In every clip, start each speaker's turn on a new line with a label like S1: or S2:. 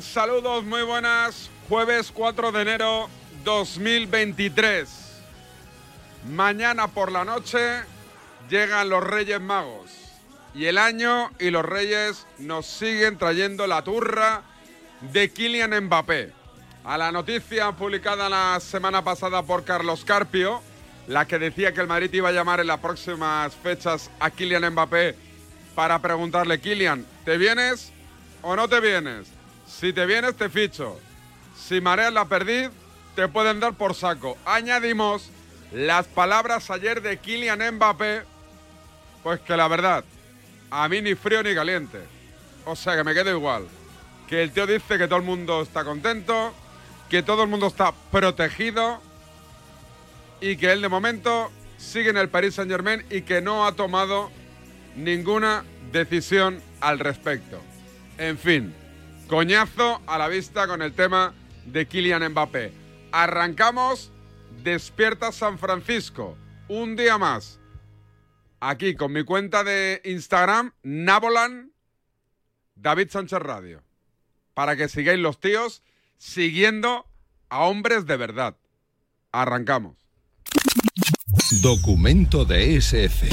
S1: Saludos, muy buenas. Jueves 4 de enero 2023. Mañana por la noche llegan los Reyes Magos. Y el año y los Reyes nos siguen trayendo la turra de Kylian Mbappé. A la noticia publicada la semana pasada por Carlos Carpio, la que decía que el Madrid iba a llamar en las próximas fechas a Kylian Mbappé para preguntarle, Kylian, ¿te vienes o no te vienes? Si te vienes, te ficho. Si mareas la perdiz, te pueden dar por saco. Añadimos las palabras ayer de Kylian Mbappé, pues que la verdad, a mí ni frío ni caliente. O sea que me quedo igual. Que el tío dice que todo el mundo está contento, que todo el mundo está protegido y que él de momento sigue en el Paris Saint Germain y que no ha tomado ninguna decisión al respecto. En fin, coñazo a la vista con el tema de Kylian Mbappé. Arrancamos Despierta San Francisco, un día más. Aquí con mi cuenta de Instagram, Nabolan David Sánchez Radio. Para que sigáis los tíos siguiendo a hombres de verdad. Arrancamos.
S2: Documento de SF.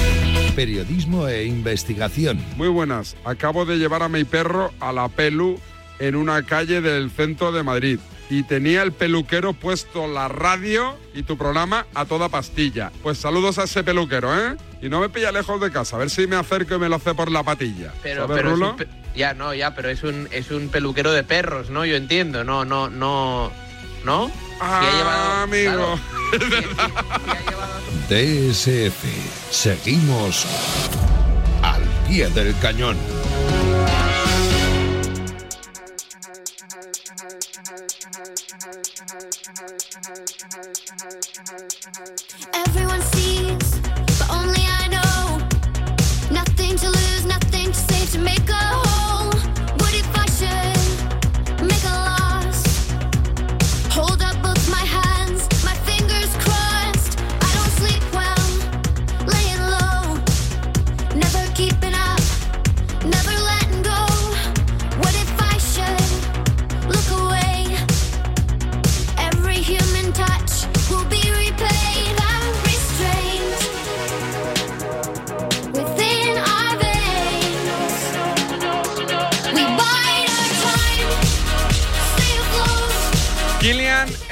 S2: Periodismo e investigación.
S1: Muy buenas. Acabo de llevar a mi perro a la pelu en una calle del centro de Madrid. Y tenía el peluquero puesto la radio y tu programa a toda pastilla. Pues saludos a ese peluquero, ¿eh? Y no me pilla lejos de casa, a ver si me acerco y me lo hace por la patilla.
S3: Pero,
S1: ¿Sabes,
S3: pero es
S1: Rulo?
S3: un pe- ya no, ya, pero es un es un peluquero de perros, ¿no? Yo entiendo, no, no, no, ¿no? Si ha llevado-
S1: Ah, amigo.
S2: DSF. Seguimos al pie del cañón.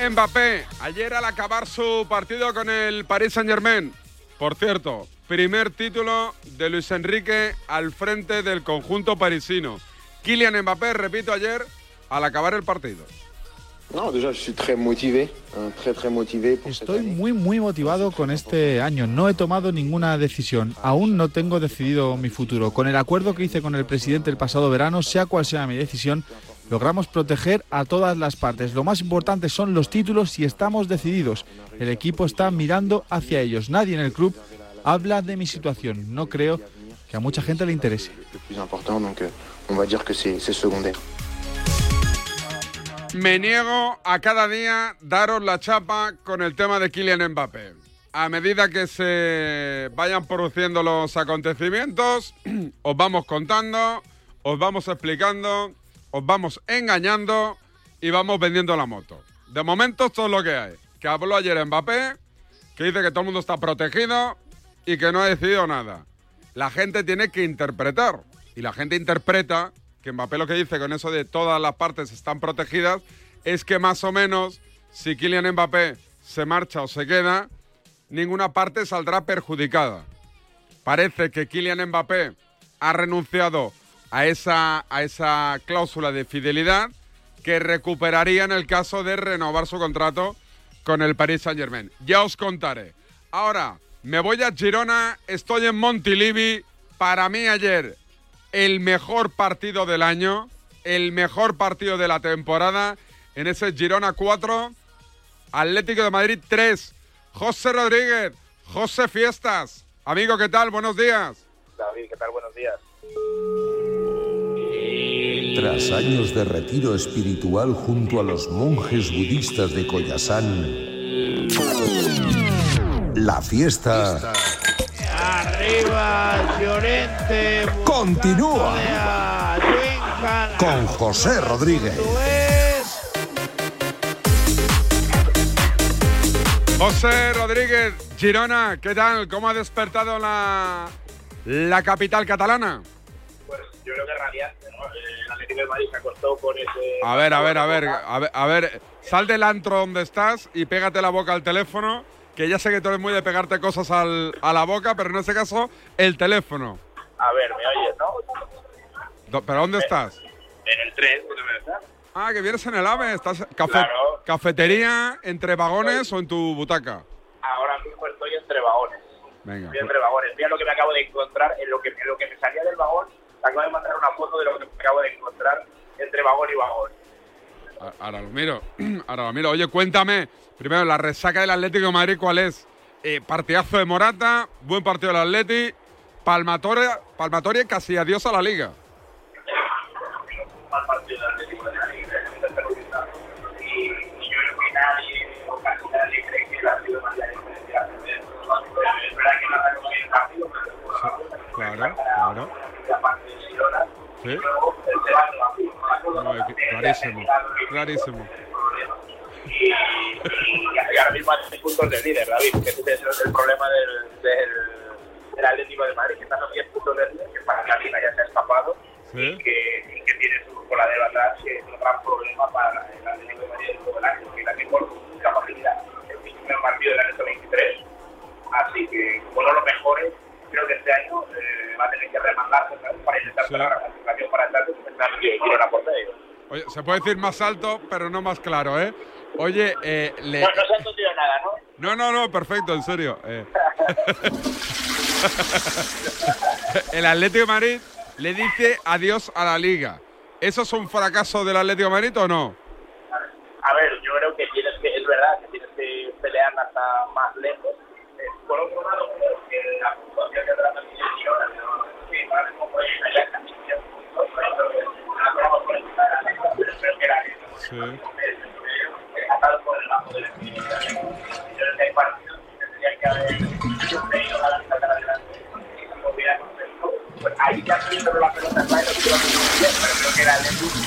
S1: Mbappé, ayer al acabar su partido con el Paris Saint Germain, por cierto, primer título de Luis Enrique al frente del conjunto parisino. Kylian Mbappé, repito ayer, al acabar el partido.
S4: Non, déjà, je suis très motivé, très très motivé pour
S5: Estoy muy muy motivado con este año. No he tomado ninguna decisión. Aún no tengo decidido mi futuro. Con el acuerdo que hice con el presidente el pasado verano, sea cual sea mi decisión, logramos proteger a todas las partes. Lo más importante son los títulos y estamos decididos. El equipo está mirando hacia ellos. Nadie en el club habla de mi situación. No creo que a mucha gente le interese.
S4: Euh.
S1: Me niego a cada día daros la chapa con el tema de Kylian Mbappé. A medida que se vayan produciendo los acontecimientos, os vamos contando, os vamos explicando, os vamos engañando y vamos vendiendo la moto. De momento esto es lo que hay. Que habló ayer Mbappé, que dice que todo el mundo está protegido y que no ha decidido nada. La gente tiene que interpretar. Y la gente interpreta que Mbappé lo que dice con eso de todas las partes están protegidas es que más o menos si Kylian Mbappé se marcha o se queda, ninguna parte saldrá perjudicada. Parece que Kylian Mbappé ha renunciado a esa, a esa cláusula de fidelidad que recuperaría en el caso de renovar su contrato con el Paris Saint Germain. Ya os contaré. Ahora, me voy a Girona, estoy en Montilivi. Para mí ayer, el mejor partido del año, el mejor partido de la temporada, en ese Girona 4, Atlético de Madrid 3. José Rodríguez, José Fiestas. Amigo, ¿qué tal? Buenos días.
S6: David, ¿qué tal? Buenos días.
S7: Tras años de retiro espiritual junto a los monjes budistas de Koyasan, la fiesta
S8: Arriba, Llorente.
S7: continúa con José Rodríguez.
S1: José Rodríguez, Girona, ¿qué tal? ¿Cómo ha despertado la, la capital catalana?
S6: Pues yo creo que radiante, ¿no? Eh, El Atlético de Madrid se acostó con ese...
S1: A ver, a ver, a ver, a ver, a ver, sal del antro donde estás y pégate la boca al teléfono, que ya sé que tú eres muy de pegarte cosas al- a la boca, pero en este caso, el teléfono.
S6: A ver, ¿me oyes, no?
S1: ¿Pero dónde estás?
S6: En el tren, ¿dónde me estás?
S1: Ah, que vienes en el AVE, estás cafe-
S6: Claro.
S1: cafetería entre vagones o en tu butaca.
S6: Ahora mismo estoy entre vagones.
S1: Venga.
S6: Estoy entre vagones. Mira lo que me acabo de encontrar, en lo que, en lo que me salía del vagón, acabo de mandar una foto de lo que me acabo de encontrar entre vagón y vagón.
S1: Ahora lo miro, ahora lo miro. Oye, cuéntame, primero, la resaca del Atlético de Madrid, ¿cuál es? Eh, partidazo de Morata, buen partido del Atleti, palmatoria, palmatoria casi adiós a la Liga. Claro, claro.
S6: de
S1: Sí.
S6: de.
S1: No, es clarísimo, clarísimo.
S6: y, y- ahora mismo hay puntos de líder, David, que ese es el problema del, del, del Atlético de Madrid, que están a 10 puntos de líder, que para la liga ya se ha escapado
S1: Sí.
S6: y, que, y que tiene su coladero atrás, que es un gran problema para el Atlético de Madrid el año, que también por su capacidad. El primer partido del año 23, así que como no lo mejore, creo que este año eh, va a tener que remandarse ¿sabes? para intentar
S1: Sí.
S6: la clasificación para estar en el de Girona por medio.
S1: Oye, se puede decir más alto, pero no más claro, ¿eh? Oye, eh, le-
S6: No, no se ha entendido nada, ¿no?
S1: No, no, no, perfecto, en serio. eh. el Atlético de Madrid le dice adiós a la Liga. ¿Eso es un fracaso del Atlético de Madrid o no?
S6: A ver, yo creo que tienes que, es verdad que tienes que pelear hasta más lejos. Eh, por otro lado, creo que la puntuación que atrás también es Girona, pero sí, ahora mismo puede ir allá casi 100 puntos, pero creo que la prueba por encima de la liga, pero creo que era eso.
S1: Sí.
S6: Eh, atado por debajo del equipo. Yo creo que hay partidos que tendrían que haber tenido la lanza para adelante y se podría conseguir. Atlético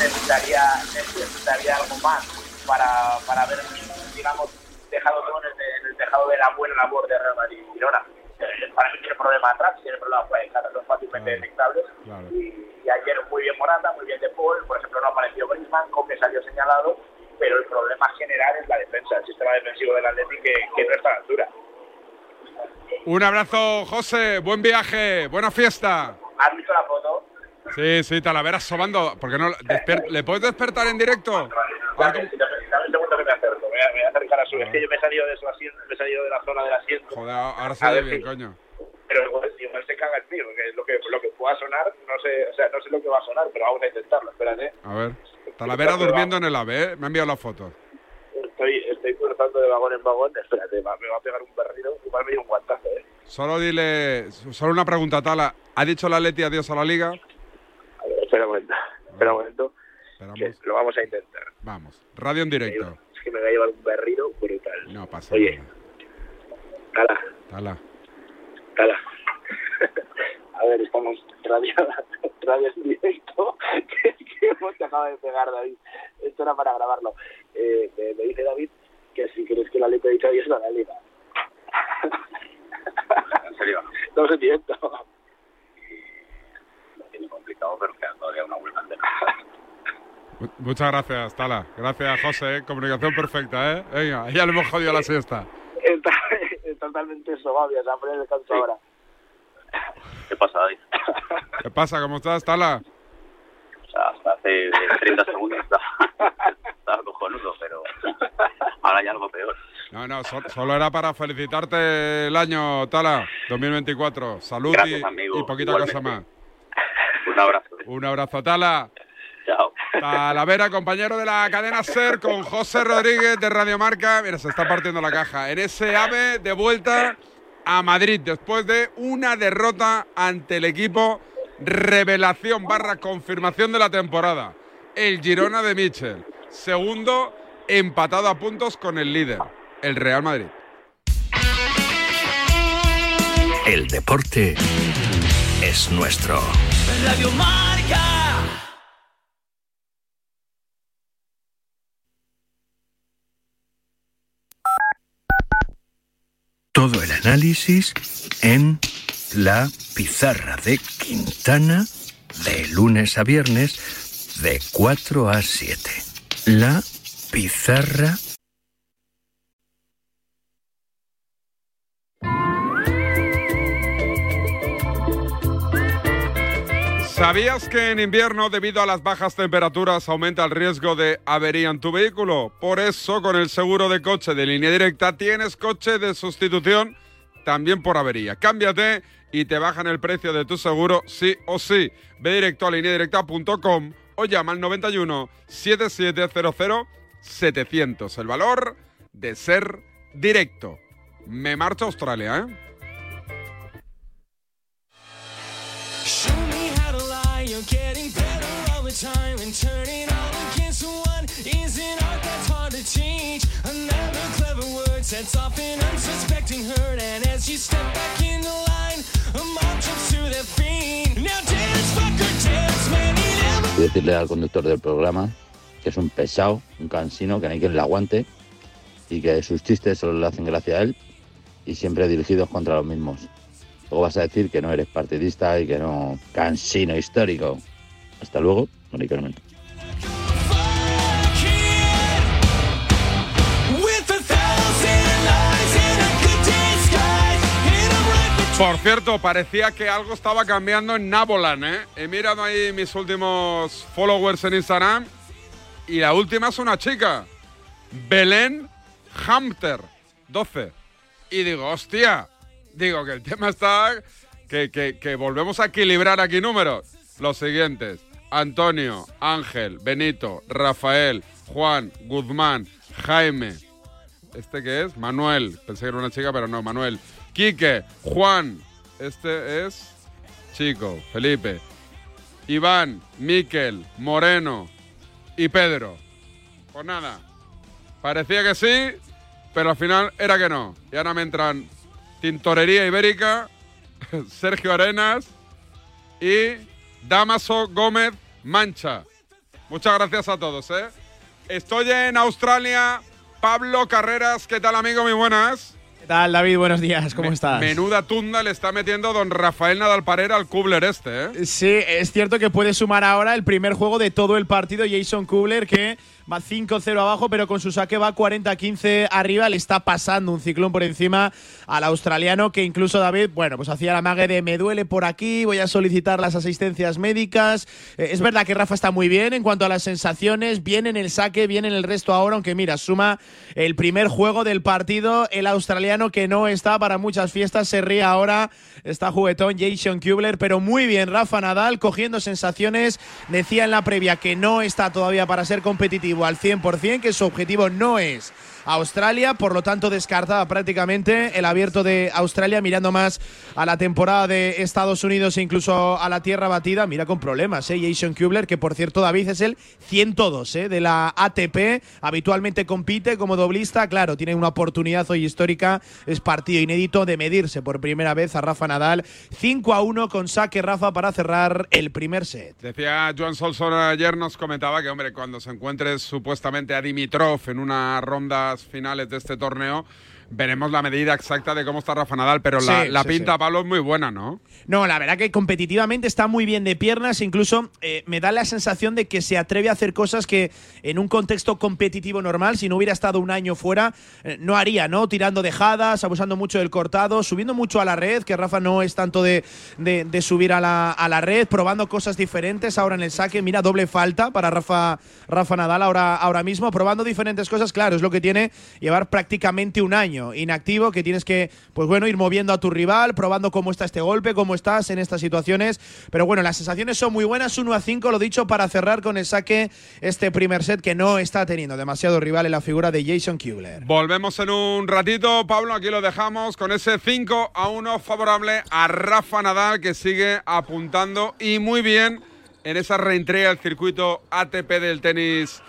S6: necesitaría, necesitaría algo más para, haber, digamos, dejado todo en el, tejado de la buena labor de Real Madrid y Para mí tiene problemas atrás, tiene problemas por ahí, claro, son fácilmente detectables. Y, ayer muy bien Morata, muy bien De Paul, por ejemplo no apareció Griezmann, Coque salió señalado, pero el problema general es la defensa, el sistema defensivo del Atlético que, que no está a la altura.
S1: Un abrazo, José. Buen viaje. Buena fiesta.
S6: ¿Has visto la foto?
S1: Sí, sí, Talavera asomando. ¿Por qué no? ¿Le puedes despertar en directo?
S6: Dame, un segundo que me acerco, me voy a, me voy a acercar a su. Es que yo me he salido de, su asiento, me he salido de la zona del asiento.
S1: Joder, ahora se ve bien,
S6: si-
S1: coño.
S6: Pero igual, igual se caga el tío, que lo que, lo que pueda sonar, no sé, o sea, no sé lo que va a sonar, pero vamos a intentarlo, espérate.
S1: A ver. Talavera durmiendo en el AVE, ¿eh? Me ha enviado la foto.
S6: Estoy, estoy cruzando de vagón en vagón, espérate, va- me va a pegar un berrido, igual me dio un guantazo, eh.
S1: Solo dile, solo una pregunta, Tala. ¿Ha dicho la Leti adiós a la Liga?
S6: A ver, espera un momento, espera un momento, que lo vamos a intentar.
S1: Vamos. Radio en directo.
S6: Es que me va a llevar un berrido brutal.
S1: No pasa
S6: Oye,
S1: nada.
S6: Tala,
S1: Tala.
S6: Tala. A ver, estamos radio, radio en directo. que que hemos te acaba de pegar, David. Esto era para grabarlo. Eh, me, me dice David que si crees que la letra ha dicho adiós a la liga. ¿En serio? Estamos en directo. Lo tiene complicado, pero queda todavía una vuelta entera.
S1: Muchas gracias, Tala. Gracias, José. ¿eh? Comunicación perfecta, ¿eh? Venga, ya le hemos jodido la siesta.
S6: Está, es totalmente sobabia, se va a poner el descanso ahora. ¿Qué pasa, David?
S1: ¿Qué pasa? ¿Cómo estás, Tala?
S9: O sea, hasta hace 30 segundos estaba, estaba cojonudo, pero ahora hay algo peor.
S1: No, no, so- solo era para felicitarte el año, Tala, 2024. Salud
S9: Gracias,
S1: y,
S9: amigo.
S1: y poquita
S9: Igualmente.
S1: cosa más.
S9: Un abrazo.
S1: Un abrazo, Tala.
S9: Chao.
S1: Talavera, compañero de la cadena SER con José Rodríguez de Radio Marca. Mira, se está partiendo la caja. En ese AVE de vuelta a Madrid después de una derrota ante el equipo revelación barra confirmación de la temporada. El Girona de Michel. Segundo, empatado a puntos con el líder, el Real Madrid.
S10: El deporte es nuestro.
S11: Radio
S10: análisis en la pizarra de Quintana de lunes a viernes de 4 a 7. La pizarra
S1: ¿Sabías que en invierno, debido a las bajas temperaturas, aumenta el riesgo de avería en tu vehículo? Por eso, con el seguro de coche de línea directa, tienes coche de sustitución también por avería. Cámbiate y te bajan el precio de tu seguro sí o sí. Ve directo a lineadirecta.com o llama al 91 7700 700. El valor de ser directo. Me marcho a Australia, ¿eh?
S11: Word sets off an unsuspecting hurt. And as you step back in the line, a mob jumps to their feet. Now dance, fucker, dance, man.
S12: Quiero decirle al conductor del programa que es un pesado, un cansino, que no hay quien le aguante y que sus chistes solo le hacen gracia a él y siempre dirigidos contra los mismos. Luego vas a decir que no eres partidista y que no cansino histórico. Hasta luego, Mari Carmen.
S1: Por cierto, parecía que algo estaba cambiando en Nabolan, ¿eh? He mirado ahí mis últimos followers en Instagram y la última es una chica, Belén Hamter, 12. Y digo, hostia, digo que el tema está que, que- que volvemos a equilibrar aquí números. Los siguientes, Antonio, Ángel, Benito, Rafael, Juan, Guzmán, Jaime, ¿Este qué es? Manuel. Pensé que era una chica, pero no, Manuel. Quique, Juan. Este es chico, Felipe. Iván, Miquel, Moreno y Pedro. Pues nada. Parecía que sí, pero al final era que no. Y ahora me entran Tintorería Ibérica, Sergio Arenas y Damaso Gómez Mancha. Muchas gracias a todos, ¿eh? Estoy en Australia. Pablo Carreras, ¿qué tal, amigo? Muy buenas.
S13: ¿Qué tal, David? Buenos días, ¿cómo
S1: Me-
S13: estás?
S1: Menuda tunda le está metiendo don Rafael Nadal Parera al Kubler este, ¿eh?
S13: Sí, es cierto que puede sumar ahora el primer juego de todo el partido Jason Kubler, que va 5-0 abajo, pero con su saque va 40-15 arriba. Le está pasando un ciclón por encima al australiano, que incluso David, bueno, pues hacía la mague de me duele por aquí, voy a solicitar las asistencias médicas. Eh, es verdad que Rafa está muy bien en cuanto a las sensaciones, bien en el saque, bien en el resto ahora, aunque mira, suma el primer juego del partido. El australiano que no está para muchas fiestas, se ríe ahora. Está juguetón Jason Kubler, pero muy bien Rafa Nadal, cogiendo sensaciones. Decía en la previa que no está todavía para ser competitivo al 100%, que su objetivo no es Australia, por lo tanto descartada prácticamente el abierto de Australia, mirando más a la temporada de Estados Unidos e incluso a la tierra batida, mira con problemas, ¿eh? Jason Kubler, que por cierto David es el 102 ¿eh? de la ATP, habitualmente compite como doblista, claro, tiene una oportunidad hoy histórica, es partido inédito de medirse por primera vez a Rafa Nadal, 5 a 1 con saque Rafa para cerrar el primer set.
S1: Decía Joan Solson ayer, nos comentaba que, hombre, cuando se encuentre supuestamente a Dimitrov en unas rondas finales de este torneo, veremos la medida exacta de cómo está Rafa Nadal, pero la,
S13: Sí,
S1: la
S13: sí,
S1: pinta,
S13: sí.
S1: Pablo, es muy buena, ¿no?
S13: No, la verdad que competitivamente está muy bien de piernas, incluso eh, me da la sensación de que se atreve a hacer cosas que en un contexto competitivo normal, si no hubiera estado un año fuera, eh, no haría, ¿no? Tirando dejadas, abusando mucho del cortado, subiendo mucho a la red, que Rafa no es tanto de, de- de subir a la, a la red, probando cosas diferentes ahora en el saque, mira, doble falta para Rafa, Rafa Nadal ahora, ahora mismo, probando diferentes cosas, claro, es lo que tiene llevar prácticamente un año inactivo, que tienes que, pues bueno, ir moviendo a tu rival, probando cómo está este golpe, cómo estás en estas situaciones. Pero bueno, las sensaciones son muy buenas, 1 a 5, lo dicho, para cerrar con el saque este primer set que no está teniendo demasiado rival en la figura de Jason Kubler.
S1: Volvemos en un ratito, Pablo, aquí lo dejamos con ese 5 a 1 favorable a Rafa Nadal que sigue apuntando y muy bien en esa reentrega del circuito ATP del tenis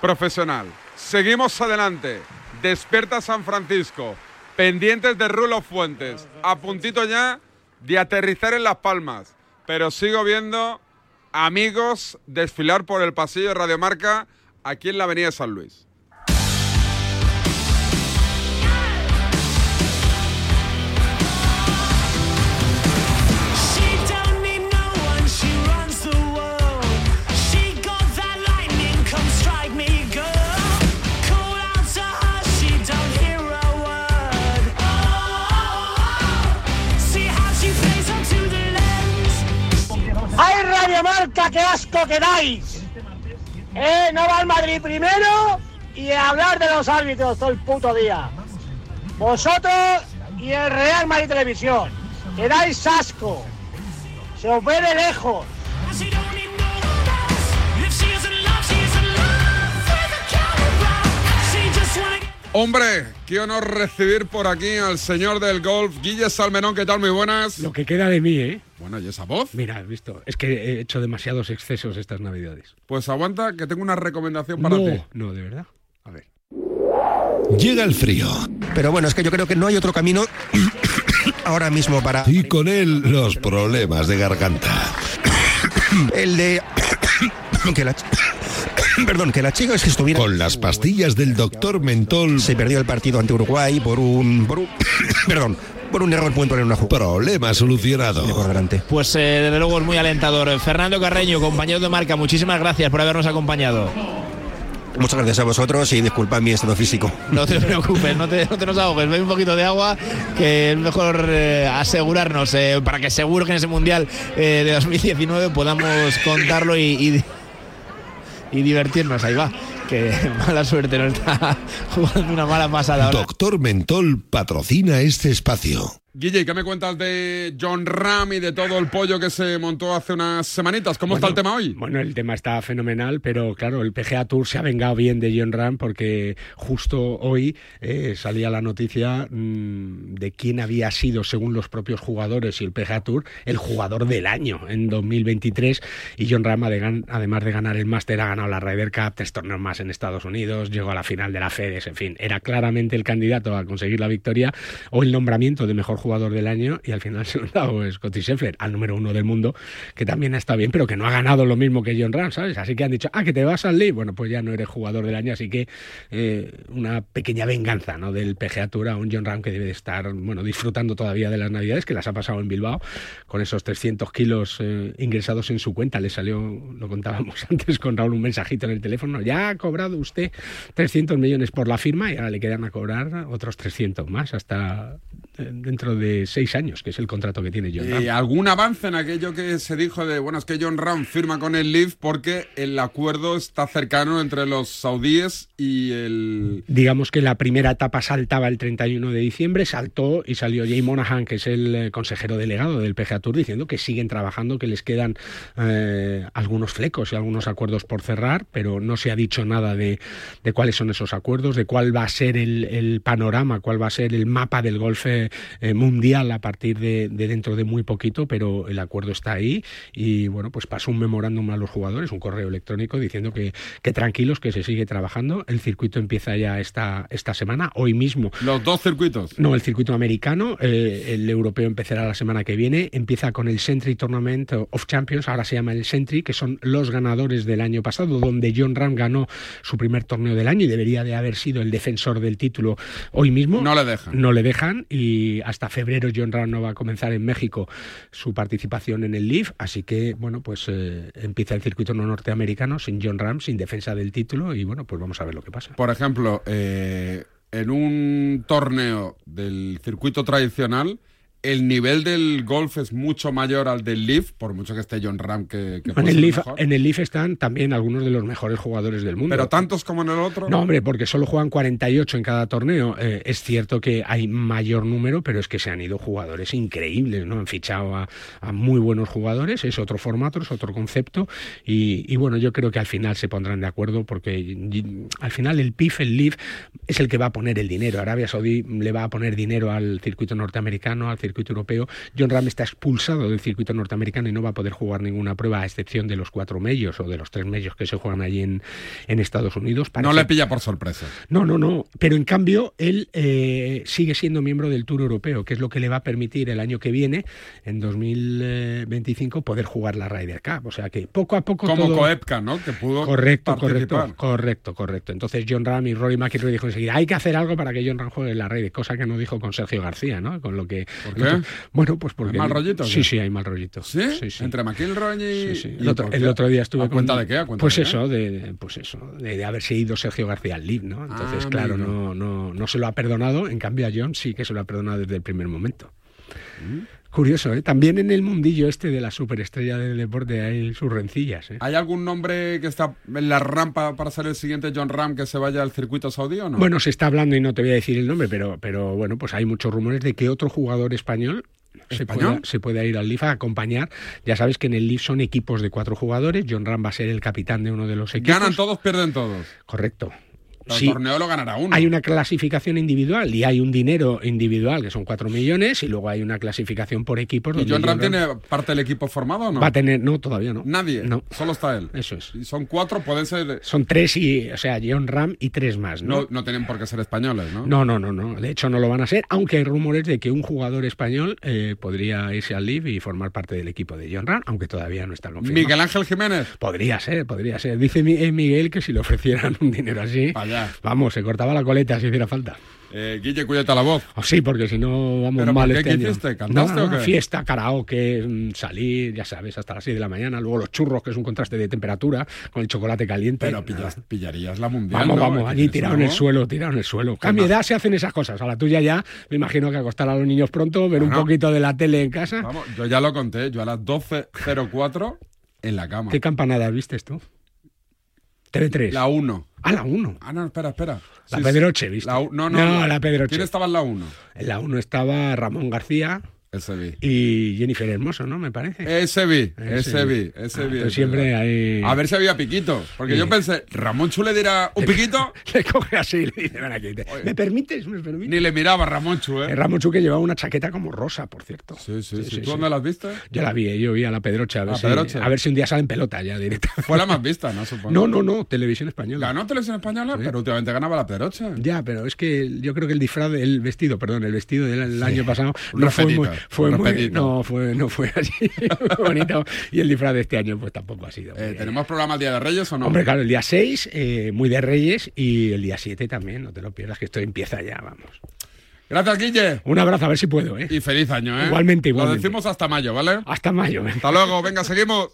S1: profesional. Seguimos adelante. Despierta San Francisco. Pendientes de Rulo Fuentes. A puntito ya de aterrizar en Las Palmas. Pero sigo viendo amigos desfilar por el pasillo de Radiomarca aquí en la Avenida San Luis.
S14: Marca, qué asco que dais! Eh, no va el Madrid primero y a hablar de los árbitros todo el puto día. Vosotros y el Real Madrid Televisión, que dais asco. Se os ve de lejos.
S1: Hombre, qué honor recibir por aquí al señor del golf, Guille Salmenón, ¿qué tal? Muy buenas.
S15: Lo que queda de mí, ¿eh?
S1: Bueno, ¿y esa voz?
S15: Mira, has visto. Es que he hecho demasiados excesos estas navidades.
S1: Pues aguanta, que tengo una recomendación para
S15: no,
S1: ti.
S15: no, de verdad. A ver.
S2: Llega el frío.
S16: Pero bueno, es que yo creo que no hay otro camino ahora mismo para
S2: Y con él los problemas de garganta.
S16: el de que la perdón, que la chica es que estuviera
S2: Con las pastillas del doctor Mentol.
S16: se perdió el partido ante Uruguay por un por un perdón, por un error puntual en una jugada.
S2: Problema solucionado.
S16: por delante.
S17: Pues eh, desde luego es muy alentador. Fernando Carreño, compañero de marca, muchísimas gracias por habernos acompañado.
S16: Muchas gracias a vosotros y disculpad mi estado físico.
S17: No te preocupes, no te, no te nos ahogues, bebe un poquito de agua, que es mejor eh, asegurarnos eh, para que seguro que en ese Mundial eh, de 2019 podamos contarlo y, y, y divertirnos. Ahí va, que mala suerte nos está jugando una mala pasada.
S2: Doctor Mentol patrocina este espacio.
S1: Guille, ¿qué me cuentas de John Ram y de todo el pollo que se montó hace unas semanitas? ¿Cómo está el tema hoy?
S15: Bueno, el tema está fenomenal, pero claro, el PGA Tour se ha vengado bien de John Ram porque justo hoy eh, salía la noticia mm, de quién había sido, según los propios jugadores y el PGA Tour, el jugador del año en 2023. Y John Ram, además de ganar el Master, ha ganado la Ryder Cup, tres torneos más en Estados Unidos, llegó a la final de la FedEx, en fin, era claramente el candidato a conseguir la victoria o el nombramiento de mejor jugador del año y al final se lo han dado Scotty Scheffler, al número uno del mundo, que también está bien, pero que no ha ganado lo mismo que John Ram, ¿sabes? Así que han dicho, ah, que te vas al Lee, bueno, pues ya no eres jugador del año, así que eh, una pequeña venganza, ¿no? Del PGA Tour a un John Ram que debe de estar, bueno, disfrutando todavía de las navidades, que las ha pasado en Bilbao, con esos 300 kilos eh, ingresados en su cuenta, le salió, lo contábamos antes con Raúl, un mensajito en el teléfono, ya ha cobrado usted 300 millones por la firma y ahora le quedan a cobrar otros 300 más hasta dentro de seis años, que es el contrato que tiene John Ram.
S1: Eh, ¿Algún avance en aquello que se dijo de, bueno, es que John Ram firma con el Leaf porque el acuerdo está cercano entre los saudíes y el...
S15: Digamos que la primera etapa saltaba el 31 de diciembre, saltó y salió Jay Monahan, que es el eh, consejero delegado del PGA Tour, diciendo que siguen trabajando, que les quedan eh, algunos flecos y algunos acuerdos por cerrar, pero no se ha dicho nada de, de cuáles son esos acuerdos, de cuál va a ser el, el panorama, cuál va a ser el mapa del golf eh, mundial a partir de, de dentro de muy poquito, pero el acuerdo está ahí y bueno, pues pasó un memorándum a los jugadores, un correo electrónico diciendo que, que tranquilos, que se sigue trabajando. El circuito empieza ya esta, esta semana, hoy mismo.
S1: Los dos circuitos.
S15: No, el circuito americano, eh, el europeo empezará la semana que viene, empieza con el Sentry Tournament of Champions, ahora se llama el Sentry, que son los ganadores del año pasado, donde John Ram ganó su primer torneo del año y debería de haber sido el defensor del título hoy mismo.
S1: No le dejan.
S15: No le dejan y hasta febrero John Ram no va a comenzar en México su participación en el Leaf, así que bueno, pues eh, empieza el circuito no norteamericano sin John Ram, sin defensa del título y bueno, pues vamos a ver lo que pasa.
S1: Por ejemplo, eh, en un torneo del circuito tradicional, el nivel del golf es mucho mayor al del Leaf, por mucho que esté John Ram que, que
S15: En el, Leaf,
S1: mejor.
S15: en el Leaf están también algunos de los mejores jugadores del mundo.
S1: Pero tantos como en el otro.
S15: No, hombre, porque solo juegan 48 en cada torneo. Eh, es cierto que hay mayor número, pero es que se han ido jugadores increíbles, ¿no? Han fichado a, a muy buenos jugadores, es otro formato, es otro concepto. Y, y bueno, yo creo que al final se pondrán de acuerdo porque y- al final el PIF, el LIF, es el que va a poner el dinero. Arabia Saudí le va a poner dinero al circuito norteamericano, al circuito europeo. John Ram está expulsado del circuito norteamericano y no va a poder jugar ninguna prueba, a excepción de los cuatro medios o de los tres medios que se juegan allí en, en Estados Unidos.
S1: No le pilla por sorpresa.
S15: no, no, no. Pero en cambio, él eh, sigue siendo miembro del Tour Europeo, que es lo que le va a permitir el año que viene, en 2025, poder jugar la Ryder Cup. O sea que poco a poco.
S1: Como
S15: todo...
S1: ¿no? Que pudo
S15: Correcto,
S1: participar.
S15: correcto, correcto, correcto. Entonces John Ram y Rory McIlroy dijo enseguida, hay que hacer algo para que John Ram juegue la Ryder, cosa que no dijo con Sergio García, ¿no? Con lo que...
S1: ¿Por
S15: el otro-
S1: qué?
S15: Bueno, pues porque...
S1: ¿Hay mal rollito
S15: Sí, sí, hay mal rollito.
S1: ¿Sí? Entre McIlroy y...
S15: Sí, sí.
S1: y
S15: El, otro, el otro día estuve
S1: ¿A cuenta
S15: con-
S1: de qué? ¿A cuenta
S15: pues
S1: de qué?
S15: eso, de, de- pues eso, de, de haberse ido Sergio García al Live, ¿no? Entonces,
S1: Ah,
S15: claro, no, no, no se lo ha perdonado. En cambio, a John sí que se lo ha perdonado desde el primer momento.
S1: Mm.
S15: Curioso, ¿eh? También en el mundillo este de la superestrella del deporte hay sus rencillas, ¿eh?
S1: ¿Hay algún nombre que está en la rampa para ser el siguiente John Ram que se vaya al circuito saudí o no?
S15: Bueno, se está hablando y no te voy a decir el nombre, pero, pero bueno, pues hay muchos rumores de que otro jugador español se pueda, se pueda ir al LIF a acompañar. Ya sabes que en el LIF son equipos de cuatro jugadores. John Ram va a ser el capitán de uno de los equipos.
S1: Ganan todos, pierden todos.
S15: Correcto.
S1: El
S15: Sí.
S1: torneo lo ganará uno.
S15: Hay una clasificación individual y hay un dinero individual que son 4 millones y luego hay una clasificación por equipos.
S1: ¿Y John Ram tiene parte del equipo formado o no?
S15: Va a tener, no, todavía no.
S1: Nadie.
S15: No.
S1: Solo está él.
S15: Eso es.
S1: Y son cuatro, pueden ser.
S15: Son tres y, o sea, John Ram y tres más, ¿no?
S1: No, no tienen por qué ser españoles, ¿no?
S15: No, no, no, no. De hecho, no lo van a ser, aunque hay rumores de que un jugador español eh, podría irse al Live y formar parte del equipo de John Ram, aunque todavía no está confirmado.
S1: Miguel Ángel Jiménez.
S15: Podría ser, podría ser. Dice eh, Miguel que si le ofrecieran un dinero así,
S1: Vaya.
S15: Vamos, se cortaba la coleta si hiciera falta.
S1: Eh, Guille, cuídate la voz.
S15: Oh, sí, porque si no vamos
S1: ¿Pero
S15: mal
S1: por qué?
S15: este
S1: ¿Qué
S15: año.
S1: hiciste? ¿Cantaste
S15: No,
S1: o qué?
S15: Fiesta, karaoke, mm, salir, ya sabes, hasta las 6 de la mañana. Luego los churros, que es un contraste de temperatura, con el chocolate caliente.
S1: Pero pillas- pillarías la mundial.
S15: Vamos,
S1: ¿no?
S15: vamos, allí tirado en el suelo, tirado en el suelo. A mi edad se hacen esas cosas. A la tuya ya, me imagino que acostar a los niños pronto, ver un poquito de la tele en casa.
S1: Vamos, yo ya lo conté. Yo a las 12.04 en la cama.
S15: ¿Qué campanada vistes tú? TV3.
S1: La 1.
S15: Ah, la 1.
S1: Ah, no, espera, espera.
S15: La
S1: Sí,
S15: Pedroche. ¿viste?
S1: La no, No,
S15: no. la Pedroche.
S1: ¿Quién estaba en la 1?
S15: En la 1 estaba Ramón García
S1: Ese vi.
S15: y Jennifer Hermoso, ¿no? Me parece.
S1: Ese vi,
S15: Ese vi.
S1: ese
S15: Ah,
S1: vi.
S15: siempre hay-
S1: A ver si había piquito. Porque yo pensé, ¿Ramón Chu le dirá un piquito?
S15: Le coge así y le dice, ven aquí. te- ¿Me permites? ¿Me permites?
S1: Ni le miraba a Ramón Chu,
S15: Eh,
S1: ¿eh?
S15: Ramón Chu que llevaba una chaqueta como rosa, por cierto.
S1: Sí, sí, sí.
S15: sí,
S1: ¿Tú
S15: sí.
S1: dónde las viste?
S15: Yo la vi, eh, yo vi a la Pedroche a ver,
S1: ¿A
S15: si,
S1: Pedroche?
S15: a ver si un día sale en pelota ya directa.
S1: Fue la más vista, ¿no? Supongo.
S15: No, no, no, televisión española.
S1: Ganó Televisión Española, pero últimamente ganaba la Pedroche.
S15: Ya, pero es que yo creo que el disfraz, el vestido, perdón, el vestido del el año pasado no fue muy, fue muy- no fue, no fue así bonito y el disfraz de este año pues tampoco ha sido.
S1: Eh, ¿Tenemos programa el Día de Reyes o no?
S15: Hombre, claro, el día 6, eh, muy de Reyes, y el día 7 también, no te lo pierdas, que esto empieza ya, vamos.
S1: Gracias, Guille.
S15: Un abrazo, a ver si puedo, ¿eh?
S1: Y feliz año, ¿eh?
S15: Igualmente,
S1: Lo
S15: igualmente.
S1: decimos hasta mayo, ¿vale?
S15: Hasta mayo.
S1: Hasta luego, venga, seguimos.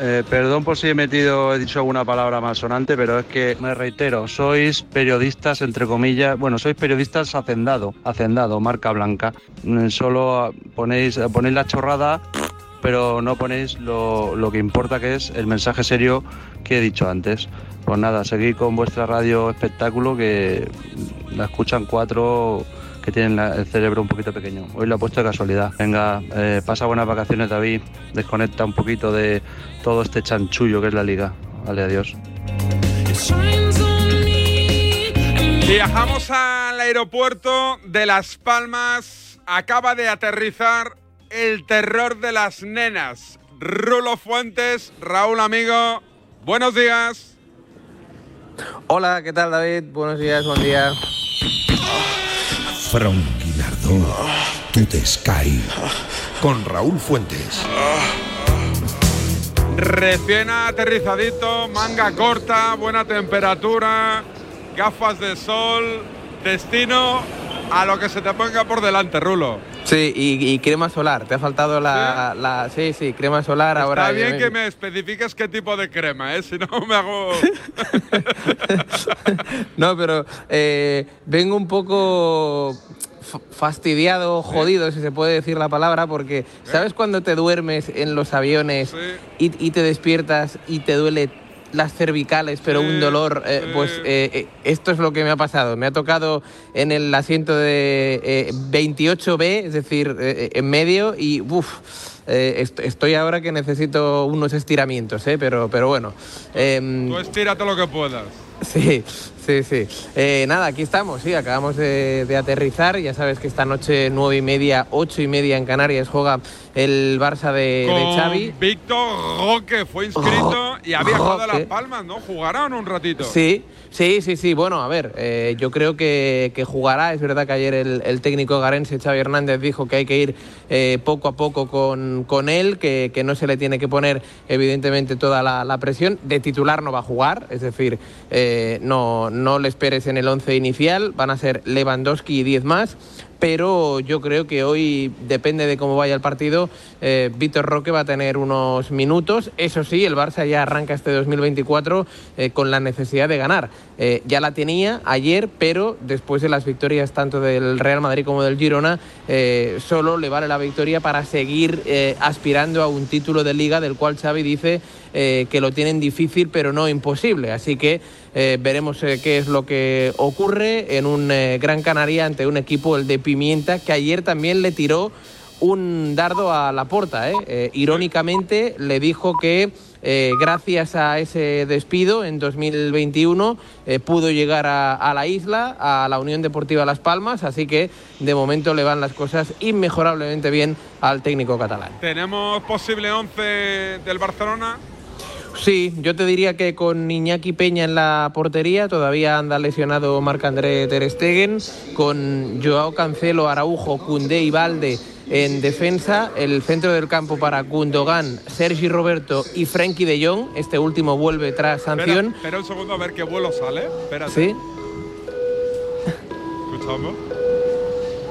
S18: Eh, perdón por si he metido, he dicho alguna palabra malsonante, pero es que me reitero, sois periodistas, entre comillas, bueno, sois periodistas hacendado, hacendado, marca blanca. Mm, Solo ponéis, ponéis la chorrada pero no ponéis lo, lo que importa que es el mensaje serio que he dicho antes. Pues nada, seguid con vuestra radio espectáculo que la escuchan cuatro que tienen la- el cerebro un poquito pequeño. Hoy lo he puesto de casualidad. Venga, eh, pasa buenas vacaciones David, desconecta un poquito de todo este chanchullo que es la liga. Vale, adiós.
S1: Viajamos al aeropuerto de Las Palmas. Acaba de aterrizar el terror de las nenas. Rulo Fuentes, Raúl amigo, buenos días.
S3: Hola, ¿qué tal David? Buenos días, buen día.
S7: Franquinardo, tú te Sky. Con Raúl Fuentes.
S1: Recién aterrizadito, manga corta, buena temperatura, gafas de sol, destino a lo que se te ponga por delante, Rulo.
S3: Sí, y, y crema solar. Te ha faltado la. la- sí, sí, crema solar ahora.
S1: Está bien
S3: yo-
S1: que me especifiques qué tipo de crema, ¿eh? Si no me hago...
S3: No, pero eh, vengo un poco fastidiado, jodido, si se puede decir la palabra, porque ¿sabes cuando te duermes en los aviones y, y te despiertas y te duele las cervicales, pero un dolor? eh, Pues eh, eh, esto es lo que me ha pasado. Me ha tocado en el asiento de eh, 28B, es decir, en medio, y uff. estoy ahora que necesito unos estiramientos, pero, pero bueno. Em,
S1: Tú estírate lo que puedas.
S3: Sí, sí, sí. Eh, nada, aquí estamos, sí, acabamos de, de aterrizar. Ya sabes que esta noche, nueve y media, ocho y media en Canarias, juega el Barça de, de
S1: Con
S3: Xavi.
S1: Víctor Roque fue inscrito y ha viajado a Las. Palmas, ¿no? Jugaron un ratito.
S3: Sí, sí, sí, sí. Bueno, a ver, eh, yo creo que, que jugará. Es verdad que ayer el, el técnico garense, Xavi Hernández, dijo que hay que ir eh, poco a poco con, con él, que, que no se le tiene que poner, evidentemente, toda la, la presión. De titular no va a jugar, es decir, no, no le esperes en el once inicial. Van a ser Lewandowski y 10 más. Pero yo creo que hoy, depende de cómo vaya el partido, eh, Víctor Roque va a tener unos minutos. Eso sí, el Barça ya arranca este 2024 eh, con la necesidad de ganar. Eh, ya la tenía ayer, pero después de las victorias tanto del Real Madrid como del Girona, eh, solo le vale la victoria para seguir eh, aspirando a un título de liga del cual Xavi dice eh, que lo tienen difícil pero no imposible. Así que veremos qué es lo que ocurre en un Gran Canaria ante un equipo, el de Pimienta, que ayer también le tiró un dardo a la puerta. irónicamente le dijo que eh, gracias a ese despido en 2021 eh, pudo llegar a, a la isla, a la Unión Deportiva Las Palmas, así que de momento le van las cosas inmejorablemente bien al técnico catalán.
S1: ¿Tenemos posible 11 del Barcelona?
S3: Sí, yo te diría que con Iñaki Peña en la portería, todavía anda lesionado Marc-André Ter Stegen, con Joao Cancelo, Araujo, Cundé y Valde en defensa, el centro del campo para Gundogan, Sergi Roberto y Frenkie de Jong, este último vuelve tras sanción.
S1: Espera, espera un segundo a ver qué vuelo sale. Espérate.
S3: Sí.
S1: Escuchamos.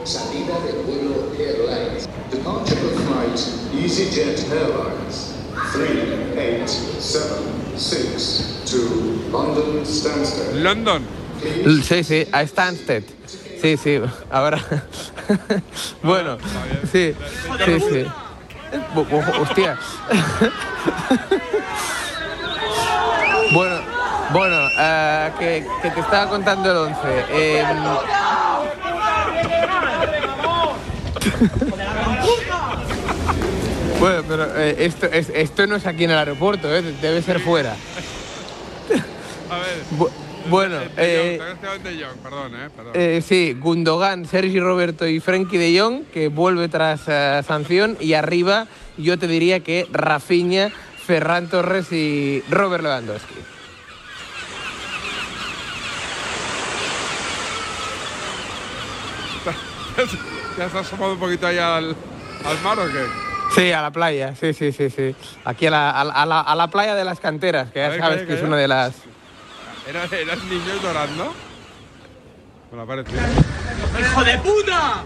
S19: Salida del vuelo Airlines. Departure of flight EasyJet Airlines. 3876 to London Stansted.
S1: London.
S3: Sí, sí, a Stansted. Sí, sí, ahora. bueno, sí, sí, sí. Hostia. bueno, bueno, eh, que, que te estaba contando el 11. Eh, bueno, pero eh, esto, es- esto no es aquí en el aeropuerto, eh, debe ser fuera.
S1: A ver.
S3: Bu- bueno, eh,
S1: Jong, Sebastián de Jong, perdón, ¿eh? Perdón.
S3: Eh, sí, Gundogan, Sergi Roberto y Frenkie de Jong, que vuelve tras eh, sanción. Y arriba, yo te diría que Rafinha, Ferran Torres y Robert Lewandowski.
S1: ¿Ya se ha asomado un poquito ahí al, al mar o qué?
S3: Sí, a la playa, sí, sí, sí, sí. Aquí a la, a la- a la- playa de las canteras, que ya sabes que es una de las...
S1: ¿Era, ¿Eras niño llorando? Me lo ha parecido.
S11: ¡Hijo de puta!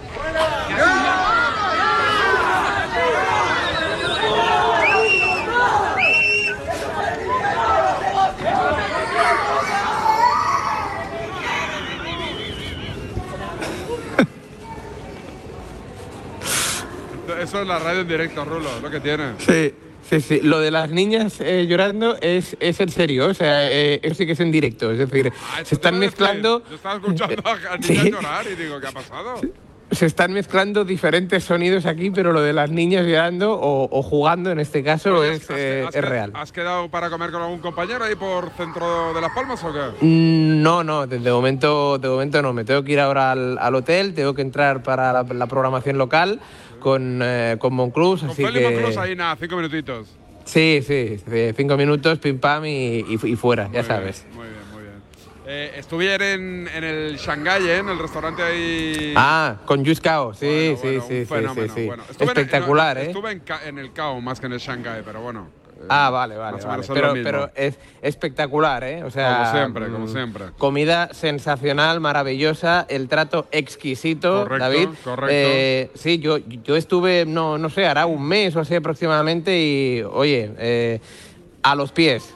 S1: Eso es la radio en directo, Rulo, lo que tiene.
S3: Sí, sí, sí. Lo de las niñas eh, llorando es, es en serio, o sea, eh, eso sí que es en directo. Es decir, se están mezclando.
S1: Yo estaba escuchando a niñas llorar y digo, ¿qué ha pasado?
S3: Se están mezclando diferentes sonidos aquí, pero lo de las niñas llorando o, o jugando en este caso es, eh,
S1: ¿Has
S3: es
S1: qued-
S3: real.
S1: ¿Has quedado para comer con algún compañero ahí por centro de Las Palmas o qué?
S3: Mm, No, no, de, de momento, de momento no. Me tengo que ir ahora al, al hotel, tengo que entrar para la, la programación local con, eh, con Monclús, así
S1: Feli
S3: que...
S1: Monclús ahí nada, cinco minutitos.
S3: Sí, sí, cinco minutos, pim pam y, y- y fuera, ya sabes.
S1: Muy bien, muy bien. Eh, estuve ayer en, en el Shanghai, ¿eh? en el restaurante ahí.
S3: Ah, con Juice Cao, sí, sí, sí, sí,
S1: fenómeno,
S3: sí, sí.
S1: bueno. En-
S3: Espectacular,
S1: no,
S3: ¿eh?
S1: Estuve en, en el CAO más que en el Shanghai, pero bueno. Eh,
S3: Ah, vale, vale,
S1: más o
S3: vale.
S1: menos
S3: Pero, pero es espectacular, ¿eh? O sea,
S1: Como siempre, como
S3: mm,
S1: siempre.
S3: Comida sensacional, maravillosa, el trato exquisito,
S1: Correcto,
S3: David.
S1: correcto.
S3: Eh, sí, yo, yo estuve, no, no sé, hará un mes o así aproximadamente y, oye, eh, a los pies.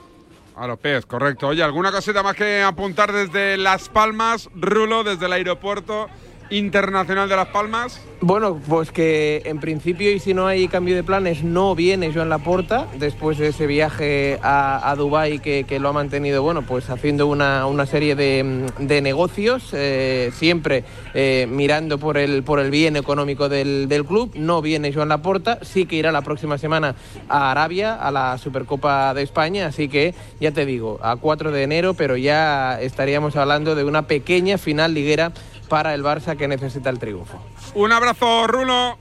S1: A los pies, correcto. Oye, ¿alguna cosita más que apuntar desde Las Palmas, Rulo, desde el aeropuerto internacional de Las Palmas?
S3: Bueno, pues que en principio y si no hay cambio de planes no viene Joan Laporta después de ese viaje a, a Dubái que, lo ha mantenido, bueno, pues haciendo una, una serie de, de negocios, eh, siempre eh, mirando por el, por el bien económico del, del club. No viene Joan Laporta, sí que irá la próxima semana a Arabia, a la Supercopa de España, así que ya te digo, a 4 de enero, pero ya estaríamos hablando de una pequeña final liguera para el Barça que necesita el triunfo.
S1: Un abrazo, Rulo.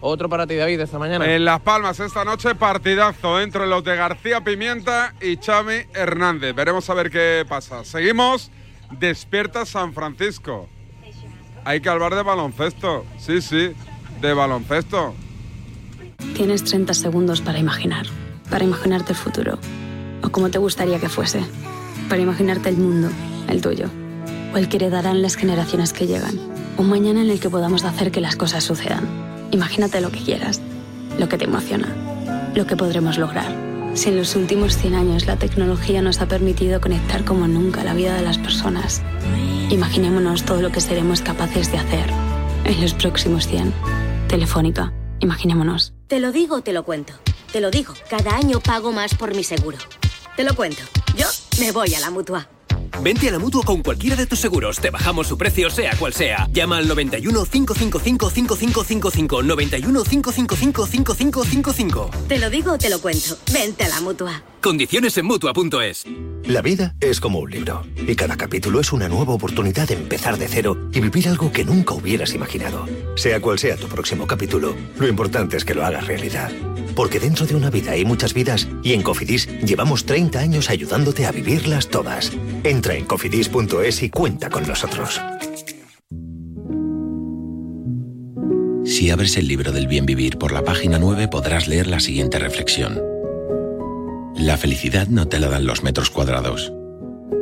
S3: Otro para ti, David, esta mañana.
S1: En Las Palmas esta noche partidazo entre los de García Pimienta y Chami Hernández. Veremos a ver qué pasa. Seguimos. Despierta San Francisco. Hay que hablar de baloncesto. Sí, sí, de baloncesto.
S20: Tienes 30 segundos para imaginar, para imaginarte el futuro, o como te gustaría que fuese, para imaginarte el mundo, el tuyo, o el que heredarán las generaciones que llegan, un mañana en el que podamos hacer que las cosas sucedan. Imagínate lo que quieras, lo que te emociona, lo que podremos lograr. Si en los últimos 100 años la tecnología nos ha permitido conectar como nunca la vida de las personas, imaginémonos todo lo que seremos capaces de hacer en los próximos 100. Telefónica, imaginémonos.
S21: Te lo digo, te lo cuento. Te lo digo, cada año pago más por mi seguro. Te lo cuento. Yo me voy a la mutua.
S22: Vente a la mutua con cualquiera de tus seguros. Te bajamos su precio, sea cual sea. Llama al 91 555 5555. 91 555 5555.
S21: Te lo digo, te lo cuento. Vente a la mutua.
S22: Condiciones en mutua.es.
S23: La vida es como un libro y cada capítulo es una nueva oportunidad de empezar de cero y vivir algo que nunca hubieras imaginado. Sea cual sea tu próximo capítulo, lo importante es que lo hagas realidad. Porque dentro de una vida hay muchas vidas y en Cofidis llevamos 30 años ayudándote a vivirlas todas. Entra en cofidis.es y cuenta con nosotros.
S24: Si abres el libro del bien vivir por la página 9 podrás leer la siguiente reflexión. La felicidad no te la dan los metros cuadrados.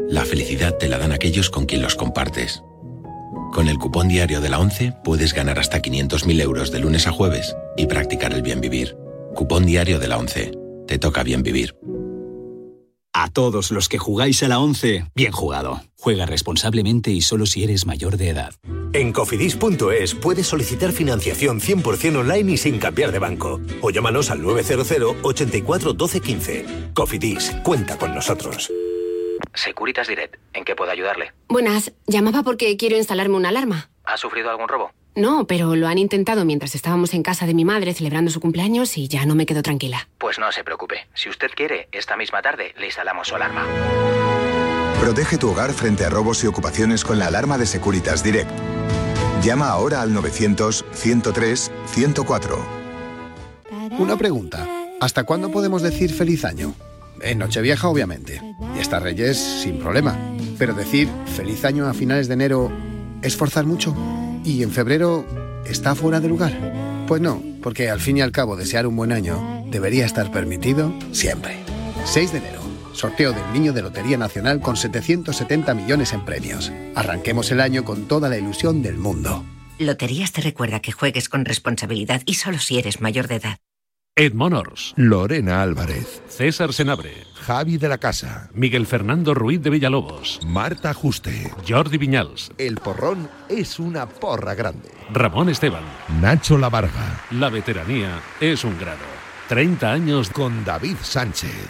S24: La felicidad te la dan aquellos con quien los compartes. Con el cupón diario de la 11 puedes ganar hasta 500.000 euros de lunes a jueves y practicar el bien vivir. Cupón diario de la 11. Te toca bien vivir.
S25: A todos los que jugáis a la 11, bien jugado. Juega responsablemente y solo si eres mayor de edad.
S23: En cofidis.es puedes solicitar financiación 100% online y sin cambiar de banco. O llámanos al 900 84 12 15. Cofidis, cuenta con nosotros.
S26: Securitas Direct, ¿en qué puedo ayudarle?
S27: Buenas, llamaba porque quiero instalarme una alarma.
S26: ¿Ha sufrido algún robo?
S27: No, pero lo han intentado mientras estábamos en casa de mi madre celebrando su cumpleaños y ya no me quedo tranquila.
S26: Pues no se preocupe. Si usted quiere, esta misma tarde le instalamos su alarma.
S28: Protege tu hogar frente a robos y ocupaciones con la alarma de Securitas Direct. Llama ahora al 900-103-104.
S29: Una pregunta. ¿Hasta cuándo podemos decir feliz año? En Nochevieja, obviamente. Y hasta Reyes, sin problema. Pero decir feliz año a finales de enero es forzar mucho. ¿Y en febrero está fuera de lugar? Pues no, porque al fin y al cabo desear un buen año debería estar permitido siempre. 6 de enero. Sorteo del Niño de Lotería Nacional con 770 millones en premios. Arranquemos el año con toda la ilusión del mundo.
S30: Loterías te recuerda que juegues con responsabilidad y solo si eres mayor de edad.
S31: Edmond Ors,
S7: Lorena Álvarez,
S31: César Senabre,
S7: Javi de la Casa,
S31: Miguel Fernando Ruiz de Villalobos,
S7: Marta Juste.
S31: Jordi Viñals,
S7: El porrón es una porra grande.
S31: Ramón Esteban.
S7: Nacho Lavarga.
S31: La veteranía es un grado. 30 años
S7: con David Sánchez.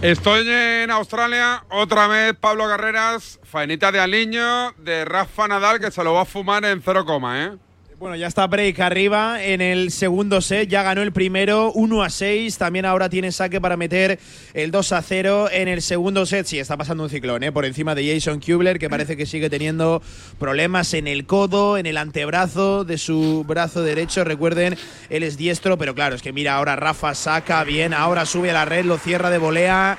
S1: Estoy en Australia, otra vez Pablo Carreras, faenita de Aliño, de Rafa Nadal, que se lo va a fumar en cero coma, ¿eh?
S13: Bueno, ya está break arriba en el segundo set, ya ganó el primero 1 a 6, también ahora tiene saque para meter el 2 a 0 en el segundo set. Sí, está pasando un ciclón, ¿eh? por encima de Jason Kubler, que parece que sigue teniendo problemas en el codo, en el antebrazo de su brazo derecho. Recuerden, él es diestro, pero claro, es que mira, ahora Rafa saca bien, ahora sube a la red, lo cierra de volea.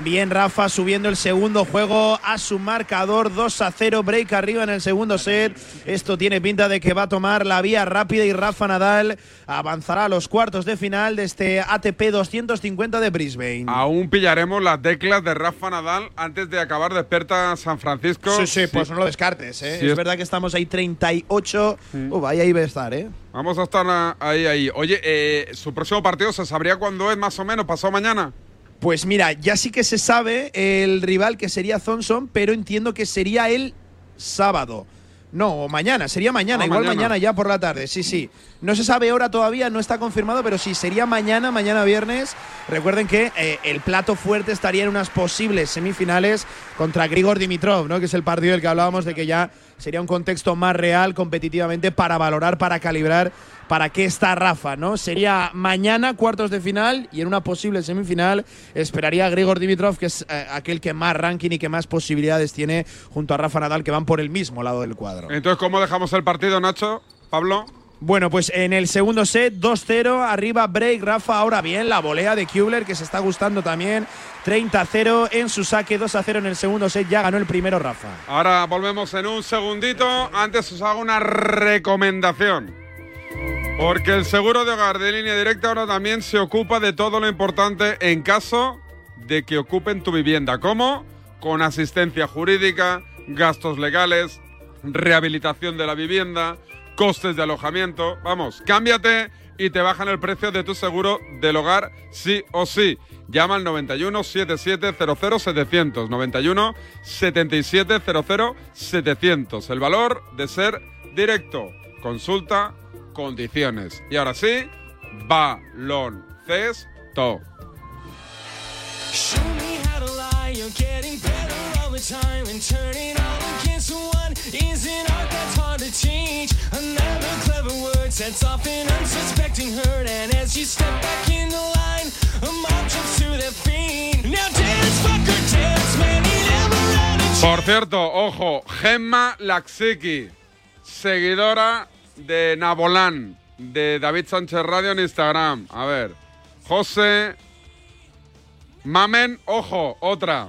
S13: Bien, Rafa subiendo el segundo juego a su marcador 2 a 0, break arriba en el segundo set. Esto tiene pinta de que va a tomar la vía rápida y Rafa Nadal avanzará a los cuartos de final de este ATP 250 de Brisbane.
S1: Aún pillaremos las teclas de Rafa Nadal antes de acabar despierta San Francisco.
S13: Sí, sí, pues no lo descartes, ¿eh?
S1: Sí,
S13: es
S1: es-
S13: verdad que estamos ahí 38. Uh, ahí, ahí va a estar, ¿eh?
S1: Vamos a estar ah, ahí, ahí. Oye, eh, su próximo partido se sabría cuándo es, más o menos, pasado mañana.
S13: Pues mira, ya sí que se sabe el rival que sería Thompson, pero entiendo que sería el sábado. No, o mañana, sería mañana,
S1: Ah,
S13: igual
S1: mañana.
S13: mañana. ya por la tarde, sí, sí. No se sabe hora todavía, no está confirmado, pero sí, sería mañana, mañana viernes. Recuerden que eh, el plato fuerte estaría en unas posibles semifinales contra Grigor Dimitrov, ¿no? que es el partido del que hablábamos de que ya sería un contexto más real competitivamente para valorar, para calibrar para qué está Rafa, ¿no? Sería mañana cuartos de final y en una posible semifinal esperaría a Grigor Dimitrov, que es eh, aquel que más ranking y que más posibilidades tiene junto a Rafa Nadal, que van por el mismo lado del cuadro.
S1: Entonces, ¿cómo dejamos el partido, Nacho? Pablo.
S13: Bueno, pues en el segundo set, 2-0, arriba break, Rafa, ahora bien, la volea de Kubler, que se está gustando también, 30-0 en su saque, 2-0 en el segundo set, ya ganó el primero Rafa.
S1: Ahora volvemos en un segundito. Antes os hago una recomendación. Porque el seguro de hogar de línea directa ahora también se ocupa de todo lo importante en caso de que ocupen tu vivienda. ¿Cómo? Con asistencia jurídica, gastos legales, rehabilitación de la vivienda, costes de alojamiento. Vamos, cámbiate y te bajan el precio de tu seguro del hogar sí o sí. Llama al 91 77 00 700. 91 77 00 700. El valor de ser directo. Consulta condiciones. Y ahora sí, baloncesto.
S11: To the time and all the to
S1: Por cierto, ojo, Gemma Laxiki, seguidora de Nabolán, de David Sánchez Radio en Instagram. A ver, José, Mamen, ojo, otra,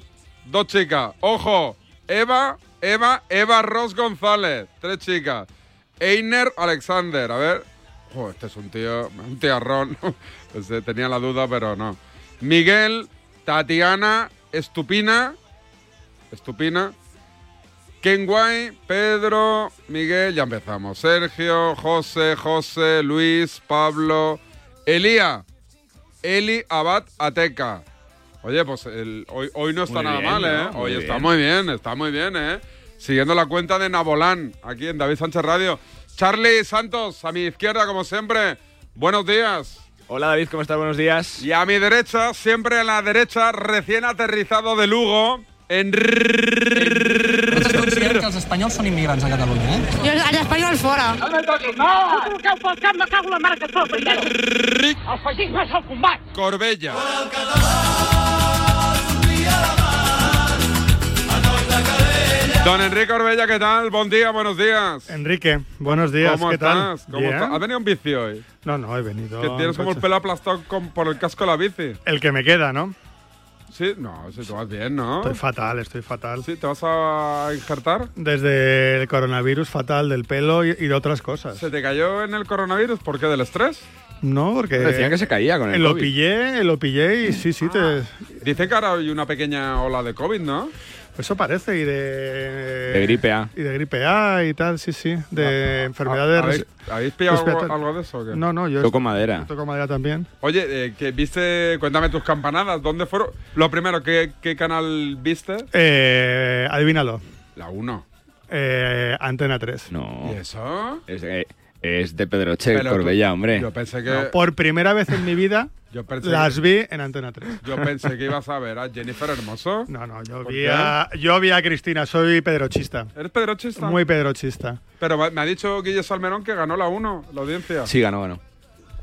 S1: dos chicas, ojo, Eva, Eva, Eva Ross González, tres chicas, Einer Alexander, a ver, jo, este es un tío, un tiarrón, tenía la duda, pero no. Miguel, Tatiana, Estupina, Estupina, Kenway, Pedro, Miguel, ya empezamos. Sergio, José, José, Luis, Pablo, Elía, Eli Abad Ateca. Oye, pues el- hoy, hoy no está
S32: Muy
S1: nada
S32: bien,
S1: mal, ¿eh?
S32: ¿no? Muy
S1: Hoy está
S32: bien.
S1: muy bien, está muy bien, ¿eh? Siguiendo la cuenta de Nabolán, aquí en David Sánchez Radio. Charlie Santos, a mi izquierda, como siempre. Buenos días.
S32: Hola David, ¿cómo estás? Buenos días.
S1: Y a mi derecha, siempre a la derecha, recién aterrizado de Lugo, en...
S14: Nosaltres considerem que els espanyols són immigrants a Catalunya, eh?
S33: Jo, els espanyols fora.
S14: No me toquis, no! Tu truqueu pel cap, me cago en la mare que et pot, El feixisme és el combat!
S1: Corbella. Don Enrique Orbella, ¿qué tal? Buen día, buenos días.
S34: Enrique, buenos días.
S1: ¿Cómo
S34: ¿Qué
S1: estás?
S34: tal?
S1: ¿Cómo
S34: Bien.
S1: estás? ¿Has venido en bici hoy?
S34: No, no, he venido.
S1: Que tienes
S34: en
S1: como el pelo aplastado con- por el casco de la bici.
S34: El que me queda, ¿no?
S1: Sí, no, si tú vas bien, ¿no?
S34: Estoy fatal, estoy fatal.
S1: Sí, ¿te vas a injertar?
S34: Desde el coronavirus fatal del pelo y, y de otras cosas.
S1: ¿Se te cayó en el coronavirus? ¿Por qué? ¿Del estrés?
S34: No, porque.
S1: Decían que se caía con el
S34: Lo
S1: COVID.
S34: pillé, lo pillé y sí, sí, te.
S1: Dicen que ahora hay una pequeña ola de COVID, ¿no?
S34: Eso parece, y de...
S32: De gripe A.
S34: Y de gripe A y tal, sí, sí. De enfermedades...
S1: ¿Habéis,
S34: res-
S1: habéis pillado algo, de eso? o qué?
S34: No, no, yo...
S32: Toco madera.
S34: Toco madera también.
S1: Oye, eh, que viste, cuéntame tus campanadas, ¿dónde fueron? Lo primero, ¿qué, qué canal viste?
S34: Eh, adivínalo.
S1: La 1.
S34: Eh, Antena 3.
S32: No.
S1: ¿Y eso?
S32: Es, eh, es de Pedroche,
S1: Pero tú-
S32: Corbella, hombre.
S1: Yo pensé que,
S34: No, por primera vez en mi vida
S1: yo pensé
S34: las
S1: que-
S34: vi en Antena 3.
S1: yo pensé que ibas a ver a Jennifer Hermoso.
S34: No, no, yo
S1: ¿Por
S34: vi, a, yo vi a Cristina, soy pedrochista.
S1: ¿Eres pedrochista?
S34: Muy pedrochista.
S1: Pero me ha dicho Guille Salmerón que ganó la 1, la audiencia.
S32: Sí, ganó, ganó.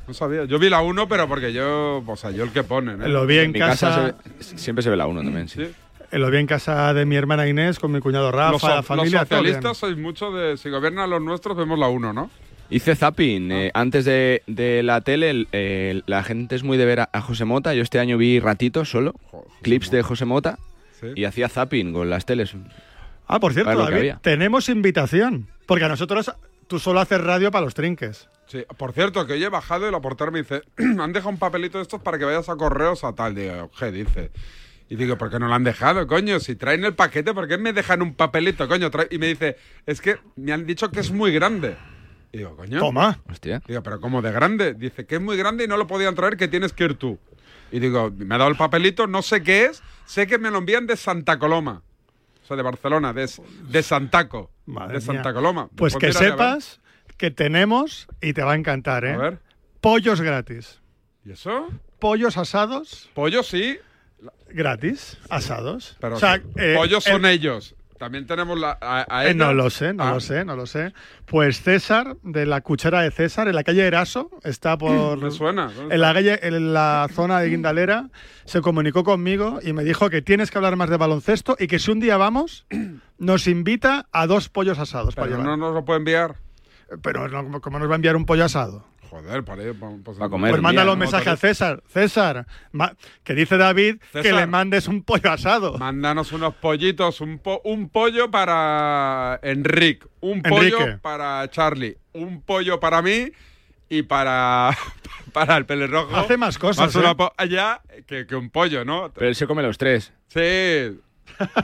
S1: No sabía. Yo vi la 1, pero porque yo, o sea, yo el que ponen. ¿eh?
S34: Lo vi en
S32: mi
S34: casa,
S32: se ve- siempre se ve la 1 también, sí.
S1: Sí.
S34: lo vi en casa de mi hermana Inés con mi cuñado Rafa,
S1: los, so-
S34: la familia.
S1: los socialistas sois mucho de. Si gobiernan los nuestros, vemos la 1, ¿no?
S32: Hice zapping. eh, antes de, de la tele, el- el- la gente es muy de ver a, a José Mota. Yo este año vi ratitos solo, clips de José Mota,
S1: Sí.
S32: y hacía zapping con las teles.
S34: Ah, por cierto, David, tenemos invitación. Porque a nosotros, tú solo haces radio para los trinques.
S1: Sí, por cierto, que hoy he bajado y la portera me dice, han dejado un papelito de estos para que vayas a correos a tal. Digo, ¿qué dice? Y digo, ¿por qué no lo han dejado, coño? Si traen el paquete, ¿por qué me dejan un papelito, coño? Y me dice, es que me han dicho que es muy grande. Y digo, coño.
S34: Toma.
S32: Hostia.
S1: Digo, ¿pero cómo de grande? Dice que es muy grande y no lo podían traer, que tienes que ir tú. Y digo, me ha dado el papelito, no sé qué es, sé que me lo envían de Santa Coloma. O sea, de Barcelona, de, de Santaco.
S34: Madre
S1: de Santa
S34: mía.
S1: Coloma.
S34: Pues, que
S1: mira,
S34: sepas que tenemos, y te va a encantar, ¿eh?
S1: A ver.
S34: Pollos gratis.
S1: ¿Y eso?
S34: Pollos asados
S1: Pollo sí,
S34: gratis. Asados.
S1: pero
S34: o sea,
S1: que-
S34: eh,
S1: pollos son
S34: el-
S1: ellos. También tenemos la, a, a
S34: Eh, no lo sé, no
S1: Ah,
S34: lo sé, no lo sé. Pues César, de la cuchara de César, en la calle Eraso, está por.
S1: Me suena. ¿dónde
S34: En la, calle, en la zona de Guindalera, se comunicó conmigo y me dijo que tienes que hablar más de baloncesto y que si un día vamos, nos invita a dos pollos asados para
S1: Pero
S34: llevar.
S1: no nos lo puede enviar.
S34: Pero ¿cómo nos va a enviar un pollo asado?
S1: Joder, para ir. Pues,
S32: Va a comer.
S34: Pues mándale
S32: día,
S34: un mensaje a César. César, que dice David que le mandes un pollo asado.
S1: Mándanos unos pollitos, un, po- un pollo para Enrique, un pollo
S34: Enrique.
S1: para Charlie, un pollo para mí y para, para el pelirrojo.
S34: Hace más cosas,
S1: Más una
S34: ¿eh?
S1: po- allá que, que un pollo, ¿no?
S32: Pero él se come los tres.
S1: Sí.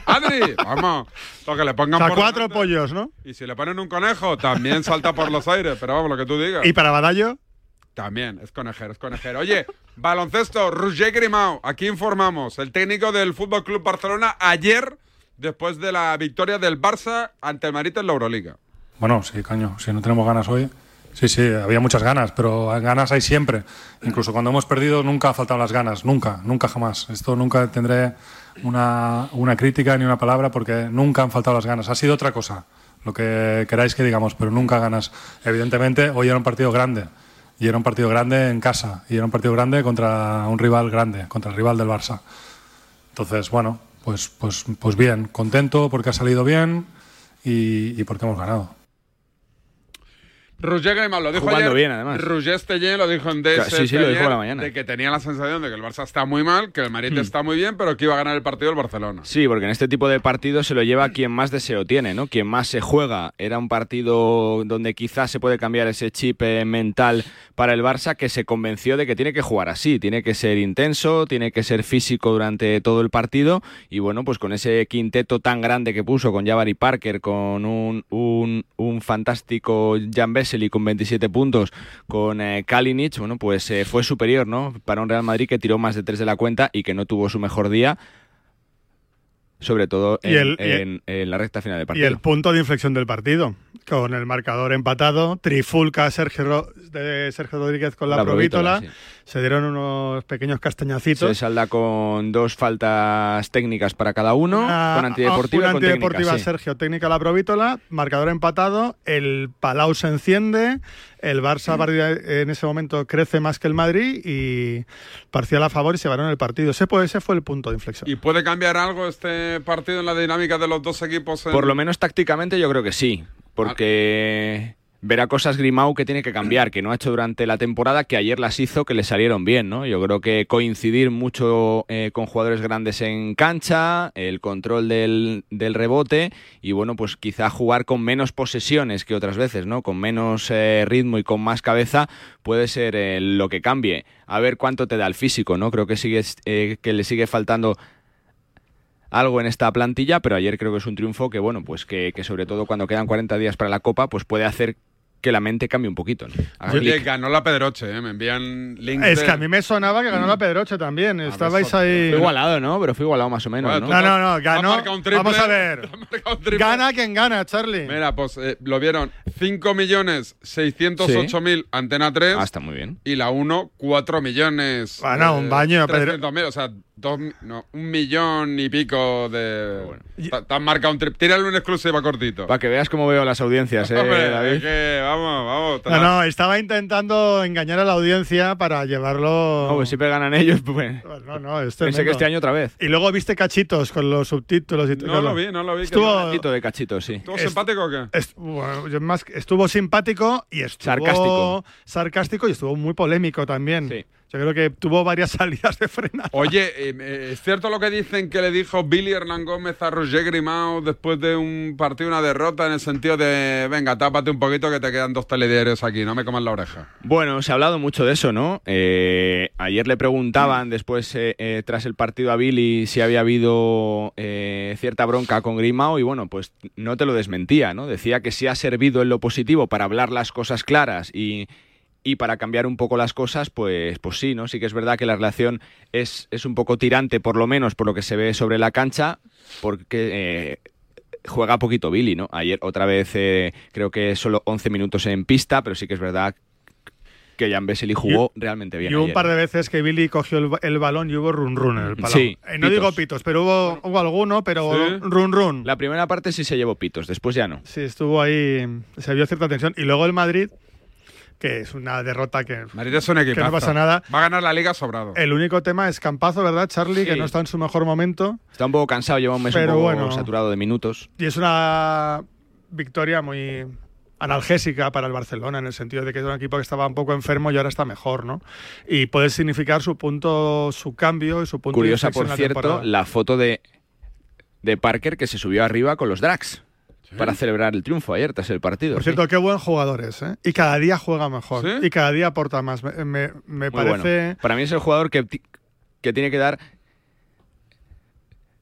S1: Adri, vamos. Lo que le
S34: O
S1: pongan
S34: sea,
S1: por
S34: cuatro
S1: delante.
S34: pollos, ¿no?
S1: Y si le ponen un conejo, también salta por los aires. Pero vamos, lo que tú digas.
S34: Y para Badallo,
S1: También, es conejero, es conejero. Oye, baloncesto, Roger Grimau, aquí informamos, el técnico del Fútbol Club Barcelona ayer, después de la victoria del Barça ante el Madrid en la Euroliga.
S35: Bueno, sí, coño, si no tenemos ganas hoy. Sí, sí, había muchas ganas, pero ganas hay siempre. Incluso cuando hemos perdido nunca ha faltado las ganas, nunca, nunca jamás. Esto nunca tendré una, una crítica ni una palabra porque nunca han faltado las ganas. Ha sido otra cosa, lo que queráis que digamos, pero nunca ganas. Evidentemente, hoy era un partido grande. Y era un partido grande en casa. Y era un partido grande contra un rival grande, contra el rival del Barça. Entonces, bueno, pues, pues, pues bien, contento porque ha salido bien y, y porque hemos ganado.
S1: Roger Grimau lo dijo
S32: Jugando
S1: ayer.
S32: bien, además.
S1: Roger Stellén lo dijo en DS
S32: Sí, sí, lo dijo la mañana.
S1: De que tenía la sensación de que el Barça está muy mal, que el Madrid
S32: Hmm.
S1: está muy bien, pero que iba a ganar el partido el Barcelona.
S32: Sí, porque en este tipo de partidos se lo lleva quien más deseo tiene, ¿no? Quien más se juega. Era un partido donde quizás se puede cambiar ese chip eh, mental para el Barça que se convenció de que tiene que jugar así, tiene que ser intenso, tiene que ser físico durante todo el partido y bueno, pues con ese quinteto tan grande que puso con Jabari Parker, con un, un, un fantástico Jan Vesely con 27 puntos, con eh, Kalinic, bueno, pues eh, fue superior, ¿no? Para un Real Madrid que tiró más de tres de la cuenta y que no tuvo su mejor día sobre todo
S34: Y
S32: en,
S34: el- y
S32: en- en la recta final del
S34: Y
S32: partido.
S34: el punto de inflexión del partido, con el marcador empatado, trifulca Sergio de Sergio Rodríguez con la,
S32: La
S34: provítola,
S32: provítola,
S34: se dieron unos pequeños castañacitos.
S32: Se salda con dos faltas técnicas para cada uno,
S34: Una-
S32: con antideportiva
S34: una
S32: y con
S34: antideportiva
S32: técnica, sí.
S34: Sergio, técnica la provítola, marcador empatado, el Palau se enciende, el Barça en ese momento crece más que el Madrid y parcial a favor y se ganó el partido. Ese, fue- ese fue el punto de inflexión.
S1: ¿Y puede cambiar algo este partido en la dinámica de los dos equipos? en-
S32: Por lo menos tácticamente yo creo que sí, porque verá cosas Grimau que tiene que cambiar, que no ha hecho durante la temporada, que ayer las hizo, que le salieron bien, ¿no? Yo creo que coincidir mucho eh, con jugadores grandes en cancha, el control del, del rebote y bueno, pues quizá jugar con menos posesiones que otras veces, ¿no? Con menos eh, ritmo y con más cabeza puede ser eh, lo que cambie. A ver cuánto te da el físico, ¿no? Creo que sigue, que le sigue faltando algo en esta plantilla, pero ayer creo que es un triunfo que, bueno, pues que, que sobre todo cuando quedan 40 días para la Copa, pues puede hacer que la mente cambie un poquito.
S1: Oye, ganó la Pedroche, ¿eh? me envían links.
S34: Es
S1: de-
S34: que a mí me sonaba que ganó la Pedroche también. Estabais ahí.
S32: Fue igualado, ¿no? Pero fue igualado más o menos, ¿no?
S34: No, no, no, ganó.
S1: marcado un triple.
S34: Vamos a ver.
S1: triple.
S34: Gana quien gana, Charlie.
S1: Mira, pues eh, lo vieron 5 millones 608 mil Antena 3.
S32: Ah, está muy bien.
S1: Y la 1, 4 millones. eh,
S34: Bueno, un baño, Pedro.
S1: 300.000, o sea, dos, no, un millón y pico de. Te- Te han marcado un trip. Tírale una exclusiva cortito.
S32: Para que veas cómo veo las audiencias, ¿eh,
S1: Hombre,
S32: David?
S1: es que, vamos, vamos.
S34: No, no, estaba intentando engañar a la audiencia para llevarlo.
S32: No, pues siempre ganan ellos, pues.
S34: No, no, es
S32: Pensé que este año otra vez.
S34: Y luego viste cachitos con los subtítulos y
S1: No lo vi, no lo vi.
S34: Estuvo,
S32: de cachito, sí.
S1: ¿Estuvo simpático o qué?
S34: est- bueno, yo más estuvo simpático y estuvo
S32: Sarcástico.
S34: sarcástico y estuvo muy polémico también. Yo creo que tuvo varias salidas de frena.
S1: Oye, eh, eh, ¿es cierto lo que dicen que le dijo Billy Hernán Gómez a Roger Grimao después de un partido, una derrota, en el sentido de, venga, tápate un poquito que te quedan dos telediarios aquí, no me comas la oreja?
S32: Bueno, se ha hablado mucho de eso, ¿no? Eh, ayer le preguntaban después, eh, eh, tras el partido a Billy, si había habido eh, cierta bronca con Grimao y bueno, pues no te lo desmentía, ¿no? Decía que sí ha servido en lo positivo para hablar las cosas claras y, y para cambiar un poco las cosas, pues, pues sí, ¿no? Sí que es verdad que la relación es, es un poco tirante, por lo menos por lo que se ve sobre la cancha, porque... eh, juega poquito Billy, ¿no? Ayer otra vez eh, creo que solo 11 minutos en pista, pero sí que es verdad que Jan Vesely jugó realmente bien.
S34: Y hubo un par de veces que Billy cogió el, el balón y hubo run run en el balón.
S32: Sí,
S34: Eh, no
S32: pitos.
S34: digo pitos, pero hubo, hubo alguno, pero
S32: Sí.
S34: run run.
S32: La primera parte sí se llevó pitos, después ya no.
S34: Sí, estuvo ahí, se vio cierta tensión. Y luego el Madrid, que es una derrota que,
S1: Madrid es un
S34: que no pasa nada.
S1: Va a ganar la liga sobrado.
S34: El único tema es Campazo, ¿verdad, Charlie? Que no está en su mejor momento.
S32: Está un poco cansado, lleva un mes
S34: Pero
S32: un poco
S34: bueno.
S32: saturado de minutos.
S34: Y es una victoria muy analgésica para el Barcelona, en el sentido de que es un equipo que estaba un poco enfermo y ahora está mejor, ¿no? Y puede significar su punto, su cambio y su punto
S32: Curiosa,
S34: de
S32: por
S34: la
S32: cierto,
S34: temporada.
S32: la foto de, de Parker que se subió arriba con los Para celebrar el triunfo ayer tras el partido.
S34: Por
S32: sí.
S34: cierto, qué buen jugador es, ¿eh? Y cada día juega mejor.
S32: ¿Sí?
S34: Y cada día aporta más. Me, me- me
S32: Muy
S34: parece...
S32: bueno. Para mí es el jugador que, que tiene que dar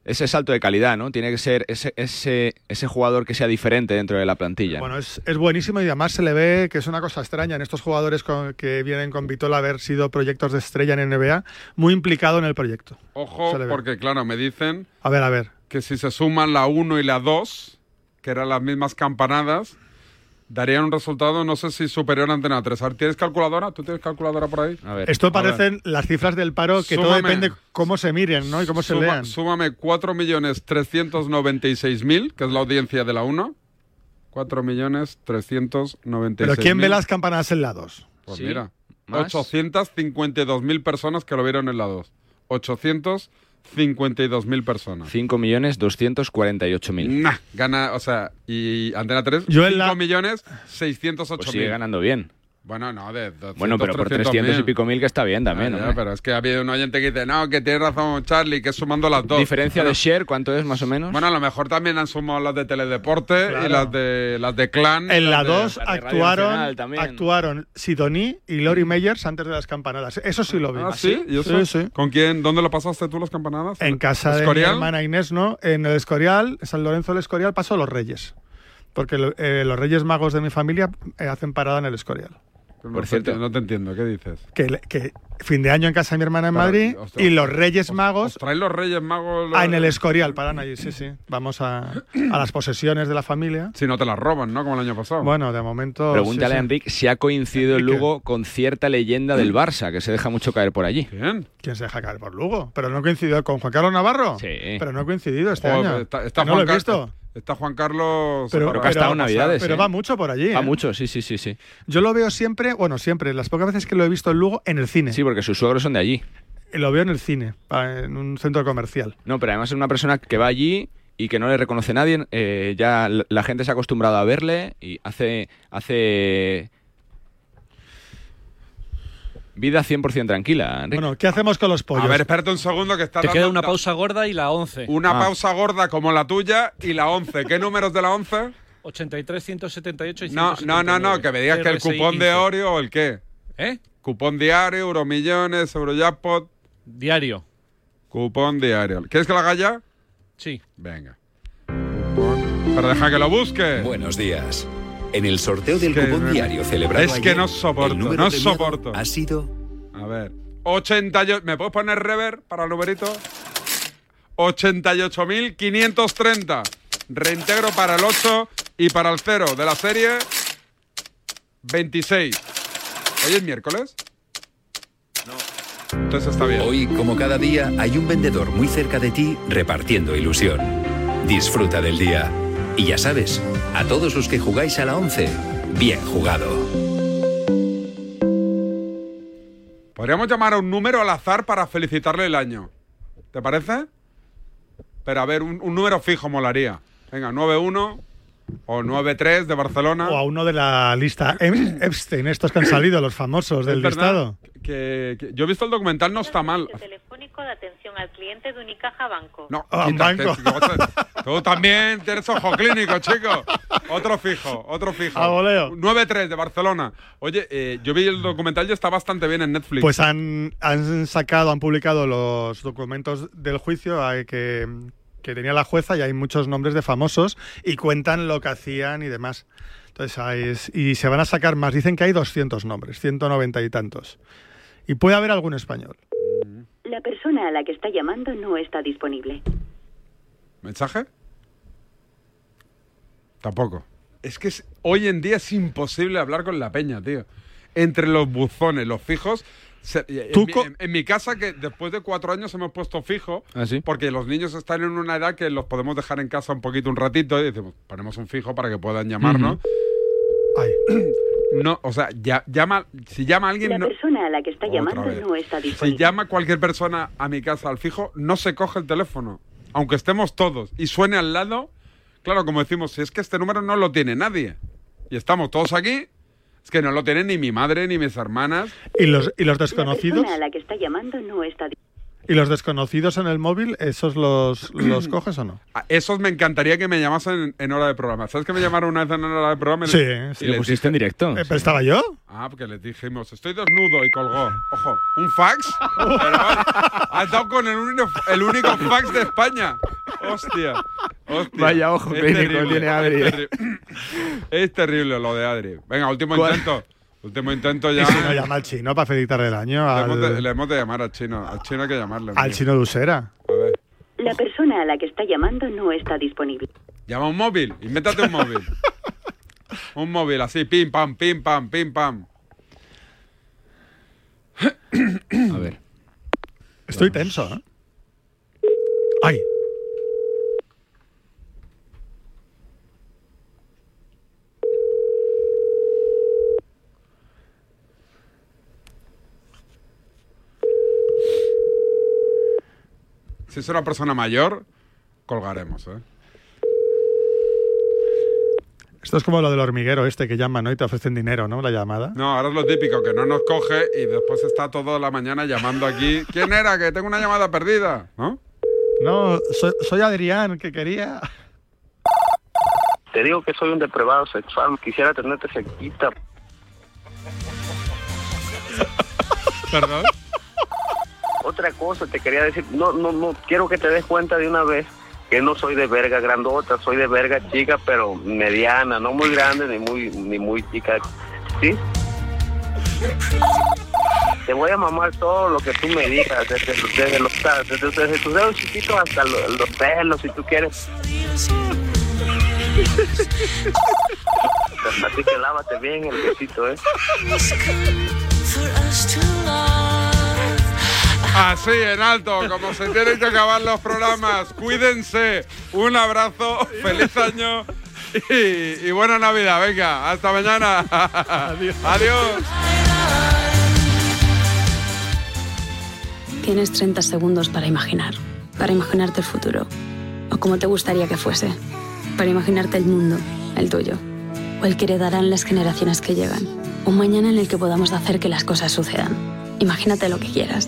S32: ese salto de calidad, ¿no? Tiene que ser ese, ese, ese jugador que sea diferente dentro de la plantilla.
S34: Bueno, es, es buenísimo y además se le ve que es una cosa extraña en estos jugadores con- que vienen con Vitola haber sido proyectos de estrella en NBA, muy implicado en el proyecto.
S1: Ojo, porque claro, me dicen
S34: A ver, a ver.
S1: que si se suman la 1 y la 2, que eran las mismas campanadas, darían un resultado, no sé si superior a Antena 3. A ver, ¿Tienes calculadora? ¿Tú tienes calculadora por ahí?
S32: A ver.
S34: Esto
S1: A ver.
S34: parecen las cifras del paro que todo depende cómo se miren ¿no? y cómo se
S1: Suma-
S34: lean.
S1: Súmame 4.396.000, que es la audiencia de la 1. 4.396.000.
S34: Pero ¿quién ve las campanadas en la 2?
S1: Pues
S32: Sí.
S1: mira,
S32: ¿Más?
S1: 852.000 personas que lo vieron en la 2. 852.000 personas.
S32: 5.248.000.
S1: Nah, gana, o sea, y Antena 3,
S34: Yo en la-
S1: 5.608.000.
S32: Pues sigue ganando bien.
S1: Bueno, no, de 200,
S32: Bueno, pero por 300 y pico mil que está bien también,
S1: Ah, ya, pero es que ha habido un oyente que dice, no, que tiene razón Charlie, que es sumando las dos.
S32: Diferencia de share, ¿cuánto es más o menos?
S1: Bueno, a lo mejor también han sumado las de Teledeporte
S34: Claro.
S1: y las de las de Clan.
S34: En la
S1: las de-
S34: 2
S32: la de Radio
S34: actuaron, actuaron Sidoní y Lori Meyers antes de las campanadas. Eso sí lo vi.
S1: Ah, ¿sí? ¿Y eso?
S34: Sí, sí.
S1: ¿Con quién? ¿Dónde lo pasaste tú las campanadas?
S34: En casa de mi
S1: ¿Escorial?
S34: hermana Inés, ¿no? En el Escorial, San Lorenzo del Escorial, pasó los Reyes. Porque eh, los Reyes Magos de mi familia eh, hacen parada en el Escorial.
S1: No
S32: Por cierto.
S1: No te entiendo, ¿qué dices?
S34: Que, le- que fin de año en casa de mi hermana en
S1: Pero,
S34: Madrid
S1: ostras,
S34: y los Reyes Magos
S1: ¿Os traen los Reyes Magos? los-
S34: ah, en el Escorial, paran allí, sí, sí. Vamos a, a las posesiones de la familia.
S1: Si no te las roban, ¿no? Como el año pasado.
S34: Bueno, de momento.
S32: Pregúntale
S34: sí, sí.
S32: a Enrique si ha coincidido el. Lugo con cierta leyenda del Barça, que se deja mucho caer por allí.
S1: ¿Quién?
S34: ¿Quién se deja caer por Lugo? ¿Pero no coincidió con Juan Carlos Navarro?
S32: Sí.
S34: Pero no ha coincidido este
S1: Joder,
S34: año.
S1: está, está
S34: no
S1: Juan
S34: lo he
S1: Car-
S34: visto.
S1: Está Juan Carlos.
S34: Pero,
S32: que ha estado en Navidades,
S34: pero
S32: ¿eh?
S34: va mucho por allí.
S32: Va
S34: ¿eh?
S32: mucho, sí, sí, sí, sí.
S34: Yo lo veo siempre, bueno, siempre, las pocas veces que lo he visto en Lugo, en el cine.
S32: Sí, porque sus suegros son de allí.
S34: Lo veo en el cine, en un centro comercial.
S32: No, pero además es una persona que va allí y que no le reconoce nadie. eh, ya la- la gente se ha acostumbrado a verle y hace, hace vida 100% tranquila, Enrique.
S34: Bueno, ¿qué hacemos con los pollos?
S1: A ver, espérate un segundo que está
S36: Te
S1: dando
S36: queda una pausa gorda y la 11.
S1: Una
S32: Ah.
S1: pausa gorda como la tuya y la 11. ¿Qué números de la 11?
S36: 83, 178 y
S1: No, no, no, no, que me digas que el cupón de
S36: 15.
S1: Oreo o el qué.
S36: ¿Eh?
S1: Cupón diario, Euromillones, Eurojackpot.
S36: Diario.
S1: Cupón diario. ¿Quieres que lo haga ya?
S36: Sí.
S1: Venga. Pero deja que lo busque.
S37: Buenos días. En el sorteo del
S1: que
S37: cupón
S1: no-
S37: diario celebrado
S1: Es que
S37: ayer,
S1: no soporto.
S37: Ha sido
S1: A ver. 88. ¿Me puedes poner rever para el numerito? 88.530. Reintegro para el 8 y para el 0 de la serie 26. ¿Hoy es miércoles? No. Entonces está bien.
S37: Hoy, como cada día, hay un vendedor muy cerca de ti repartiendo ilusión. Disfruta del día. Y ya sabes, a todos los que jugáis a la 11, bien jugado.
S1: Podríamos llamar a un número al azar para felicitarle el año. ¿Te parece? Pero a ver, un, un número fijo molaría. Venga, 91 o 93 de Barcelona.
S34: O a uno de la lista Epstein, estos que han salido, los famosos del listado.
S1: Que, que- yo he visto el documental, no está mal.
S38: telefónico de atención al cliente de Unicaja Banco.
S1: No,
S34: Ah, un
S1: quítate,
S34: banco.
S1: chico. Tú también tienes ojo clínico, chico. Otro fijo, otro fijo.
S34: A voleo.
S1: 9-3 de Barcelona. Oye, eh, yo vi el documental y está bastante bien en Netflix.
S34: Pues han, han sacado, han publicado los documentos del juicio eh, que, que tenía la jueza y hay muchos nombres de famosos y cuentan lo que hacían y demás. Entonces, ahí es- y se van a sacar más. Dicen que hay 200 nombres, 190 y tantos. Y puede haber algún español.
S39: La persona a la que está llamando no está disponible.
S1: ¿Mensaje? Tampoco. Es que es- hoy en día es imposible hablar con la peña, tío. Entre los buzones, los fijos. Se- en, mi,
S34: co-
S1: en- en mi casa, que después de cuatro años hemos puesto fijo,
S32: ¿Ah, sí?
S1: porque los niños están en una edad que los podemos dejar en casa un poquito, un ratito, y decimos, ponemos un fijo para que puedan llamarnos. No, o sea, ya, llama, si llama alguien...
S39: La
S1: no-
S39: persona a la que está
S1: Otra
S39: llamando
S1: vez.
S39: no está
S1: si llama cualquier persona a mi casa al fijo, no se coge el teléfono. Aunque estemos todos y suene al lado, claro, como decimos, si es que este número no lo tiene nadie y estamos todos aquí, es que no lo tiene ni mi madre ni mis hermanas.
S34: ¿Y los, y los
S39: La
S34: desconocidos?
S39: persona a la que está llamando no está.
S34: ¿Y los desconocidos en el móvil, esos los, los coges o no?
S1: A esos me encantaría que me llamasen en hora de programa. ¿Sabes que me llamaron una vez en hora de programa? Y
S34: Sí, sí.
S1: y
S34: ¿Le
S1: les
S32: pusiste en directo?
S34: Eh, ¿Pero estaba yo?
S1: Ah, porque les dijimos, estoy desnudo y colgó. Ojo, ¿un fax? Pero, has dado con el único, el único fax de España. Hostia. hostia.
S32: Vaya ojo
S1: Es terrible,
S32: tiene Adri.
S1: Es, terri- es terrible lo de Adri. Venga, último
S32: ¿Cuál?
S1: intento. Último intento ya.
S34: Y si no llama al chino para felicitarle el año,
S1: Le hemos, de,
S34: al,
S1: le hemos de llamar al chino. Al chino hay que llamarle.
S34: al
S1: hombre.
S34: chino de Usera.
S1: A ver.
S39: La persona a la que está llamando no está disponible.
S1: Llama un móvil. Invéntate un móvil. un móvil así, pim, pam, pim, pam, pim, pam.
S32: A ver.
S34: Estoy tenso, ¿eh? ¡Ay!
S1: Si es una persona mayor, colgaremos, ¿eh?
S34: Esto es como lo del hormiguero este que llama, ¿no? Y te ofrecen dinero, ¿no? La llamada.
S1: No, ahora es lo típico, que no nos coge y después está toda la mañana llamando aquí. ¿Quién era? Que tengo una llamada perdida, ¿no?
S34: No, soy, soy Adrián, que quería...
S40: Te digo que soy un depravado sexual. Quisiera tenerte cerquita.
S1: Perdón.
S40: Otra cosa te quería decir. No, no, no. Quiero que te des cuenta de una vez que no soy de verga grandota. Soy de verga chica, pero mediana. No muy grande ni muy, ni muy chica. ¿Sí? Te voy a mamar todo lo que tú me digas, desde, los, desde, desde tus dedos chiquitos hasta los, los pelos, si tú quieres. Así que lávate bien el besito, ¿eh?
S1: Así, en alto, como se tienen que acabar los programas. Cuídense. Un abrazo, feliz año y, y buena Navidad. Venga, hasta mañana. Adiós. Adiós.
S41: Tienes 30 segundos para imaginar, para imaginarte el futuro, o como te gustaría que fuese, para imaginarte el mundo, el tuyo, o el que heredarán las generaciones que llegan, un mañana en el que podamos hacer que las cosas sucedan. Imagínate lo que quieras,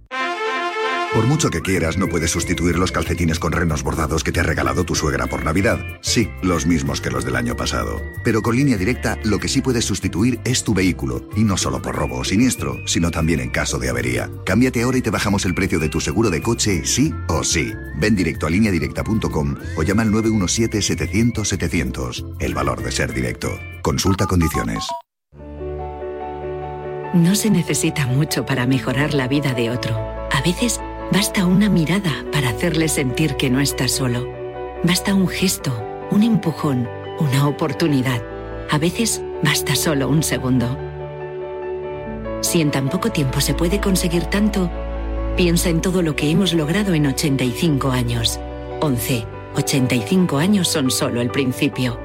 S28: Por mucho que quieras, no puedes sustituir los calcetines con renos bordados que te ha regalado tu suegra por Navidad. Sí, los mismos que los del año pasado. Pero con línea directa, lo que sí puedes sustituir es tu vehículo. Y no solo por robo o siniestro, sino también en caso de avería. Cámbiate ahora y te bajamos el precio de tu seguro de coche, sí o sí. Ven directo a lineadirecta.com o llama al 917-700-700. El valor de ser directo. Consulta condiciones.
S42: No se necesita mucho para mejorar la vida de otro. A veces basta una mirada para hacerle sentir que no está solo. Basta un gesto, un empujón, una oportunidad. A veces basta solo un segundo. Si en tan poco tiempo se puede conseguir tanto, piensa en todo lo que hemos logrado en 85 años. 11. 85 años son solo el principio.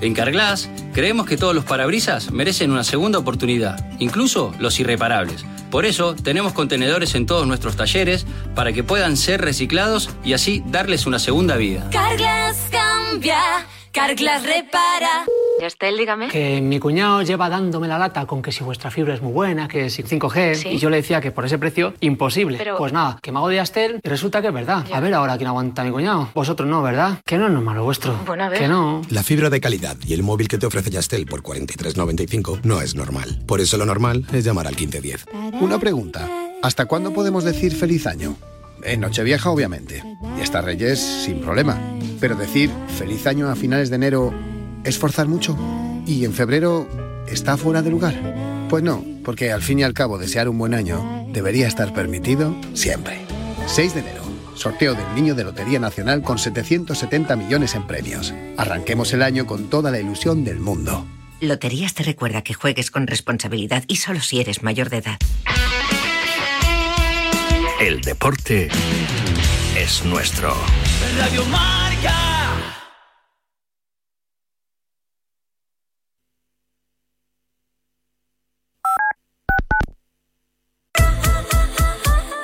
S43: En Carglass creemos que todos los parabrisas merecen una segunda oportunidad, incluso los irreparables. Por eso tenemos contenedores en todos nuestros talleres para que puedan ser reciclados y así darles una segunda vida.
S44: Carglass cambia, Carglass repara.
S45: Yastel, dígame.
S46: Que mi cuñado lleva dándome la lata con que si vuestra fibra es muy buena, que si 5G,
S45: Sí.
S46: y yo le decía que por ese precio, imposible.
S45: Pero-
S46: Pues nada, que me hago de Yastel y resulta que es verdad. A ver ahora quién aguanta a mi cuñado. Vosotros no, ¿verdad? Que no es normal lo vuestro.
S45: Bueno, a ver.
S46: Que no.
S47: La fibra de calidad y el móvil que te ofrece Yastel por 43.95 no es normal. Por eso lo normal es llamar al 1510.
S29: Una pregunta. ¿Hasta cuándo podemos decir feliz año? En Nochevieja, obviamente. Y hasta Reyes, sin problema. Pero decir feliz año a finales de enero es forzar mucho. ¿Y en febrero está fuera de lugar? Pues no, porque al fin y al cabo desear un buen año debería estar permitido siempre. 6 de enero. Sorteo del Niño de Lotería Nacional con 770 millones en premios. Arranquemos el año con toda la ilusión del mundo.
S48: Loterías te recuerda que juegues con responsabilidad y solo si eres mayor de edad.
S49: El deporte es nuestro.
S11: Radio Marca.